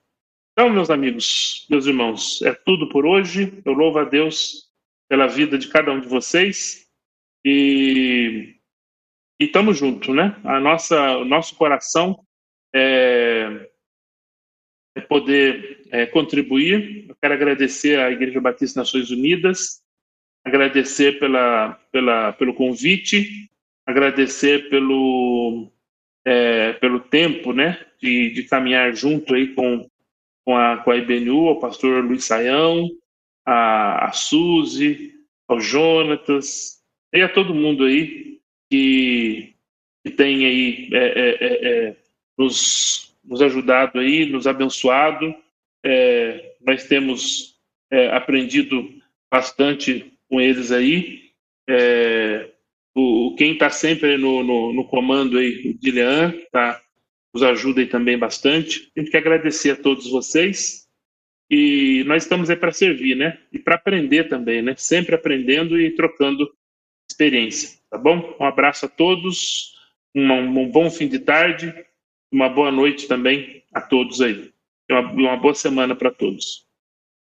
Speaker 1: Então, meus amigos, meus irmãos, é tudo por hoje. Eu louvo a Deus pela vida de cada um de vocês e e estamos juntos, né? A nossa, o nosso coração é, é poder é, contribuir. Eu quero agradecer à Igreja Batista Nações Unidas, agradecer pela, pela, pelo convite, agradecer pelo é, pelo tempo, né, de, de, caminhar junto aí com, com, a, com a IBNU, o pastor Luiz Saião, a, a Suzy, ao Jonatas, e a todo mundo aí que, que tem aí é, é, é, é nos, nos ajudado aí, nos abençoado. É, nós temos aprendido bastante com eles aí. É, o, quem está sempre no, no, no, comando aí, o Dilian, tá, nos ajuda aí também bastante. A gente quer agradecer a todos vocês e nós estamos aí para servir, né? E para aprender também, né? Sempre aprendendo e trocando experiência, tá bom? Um abraço a todos, um, um bom fim de tarde, uma boa noite também a todos aí. Uma, uma boa semana para todos.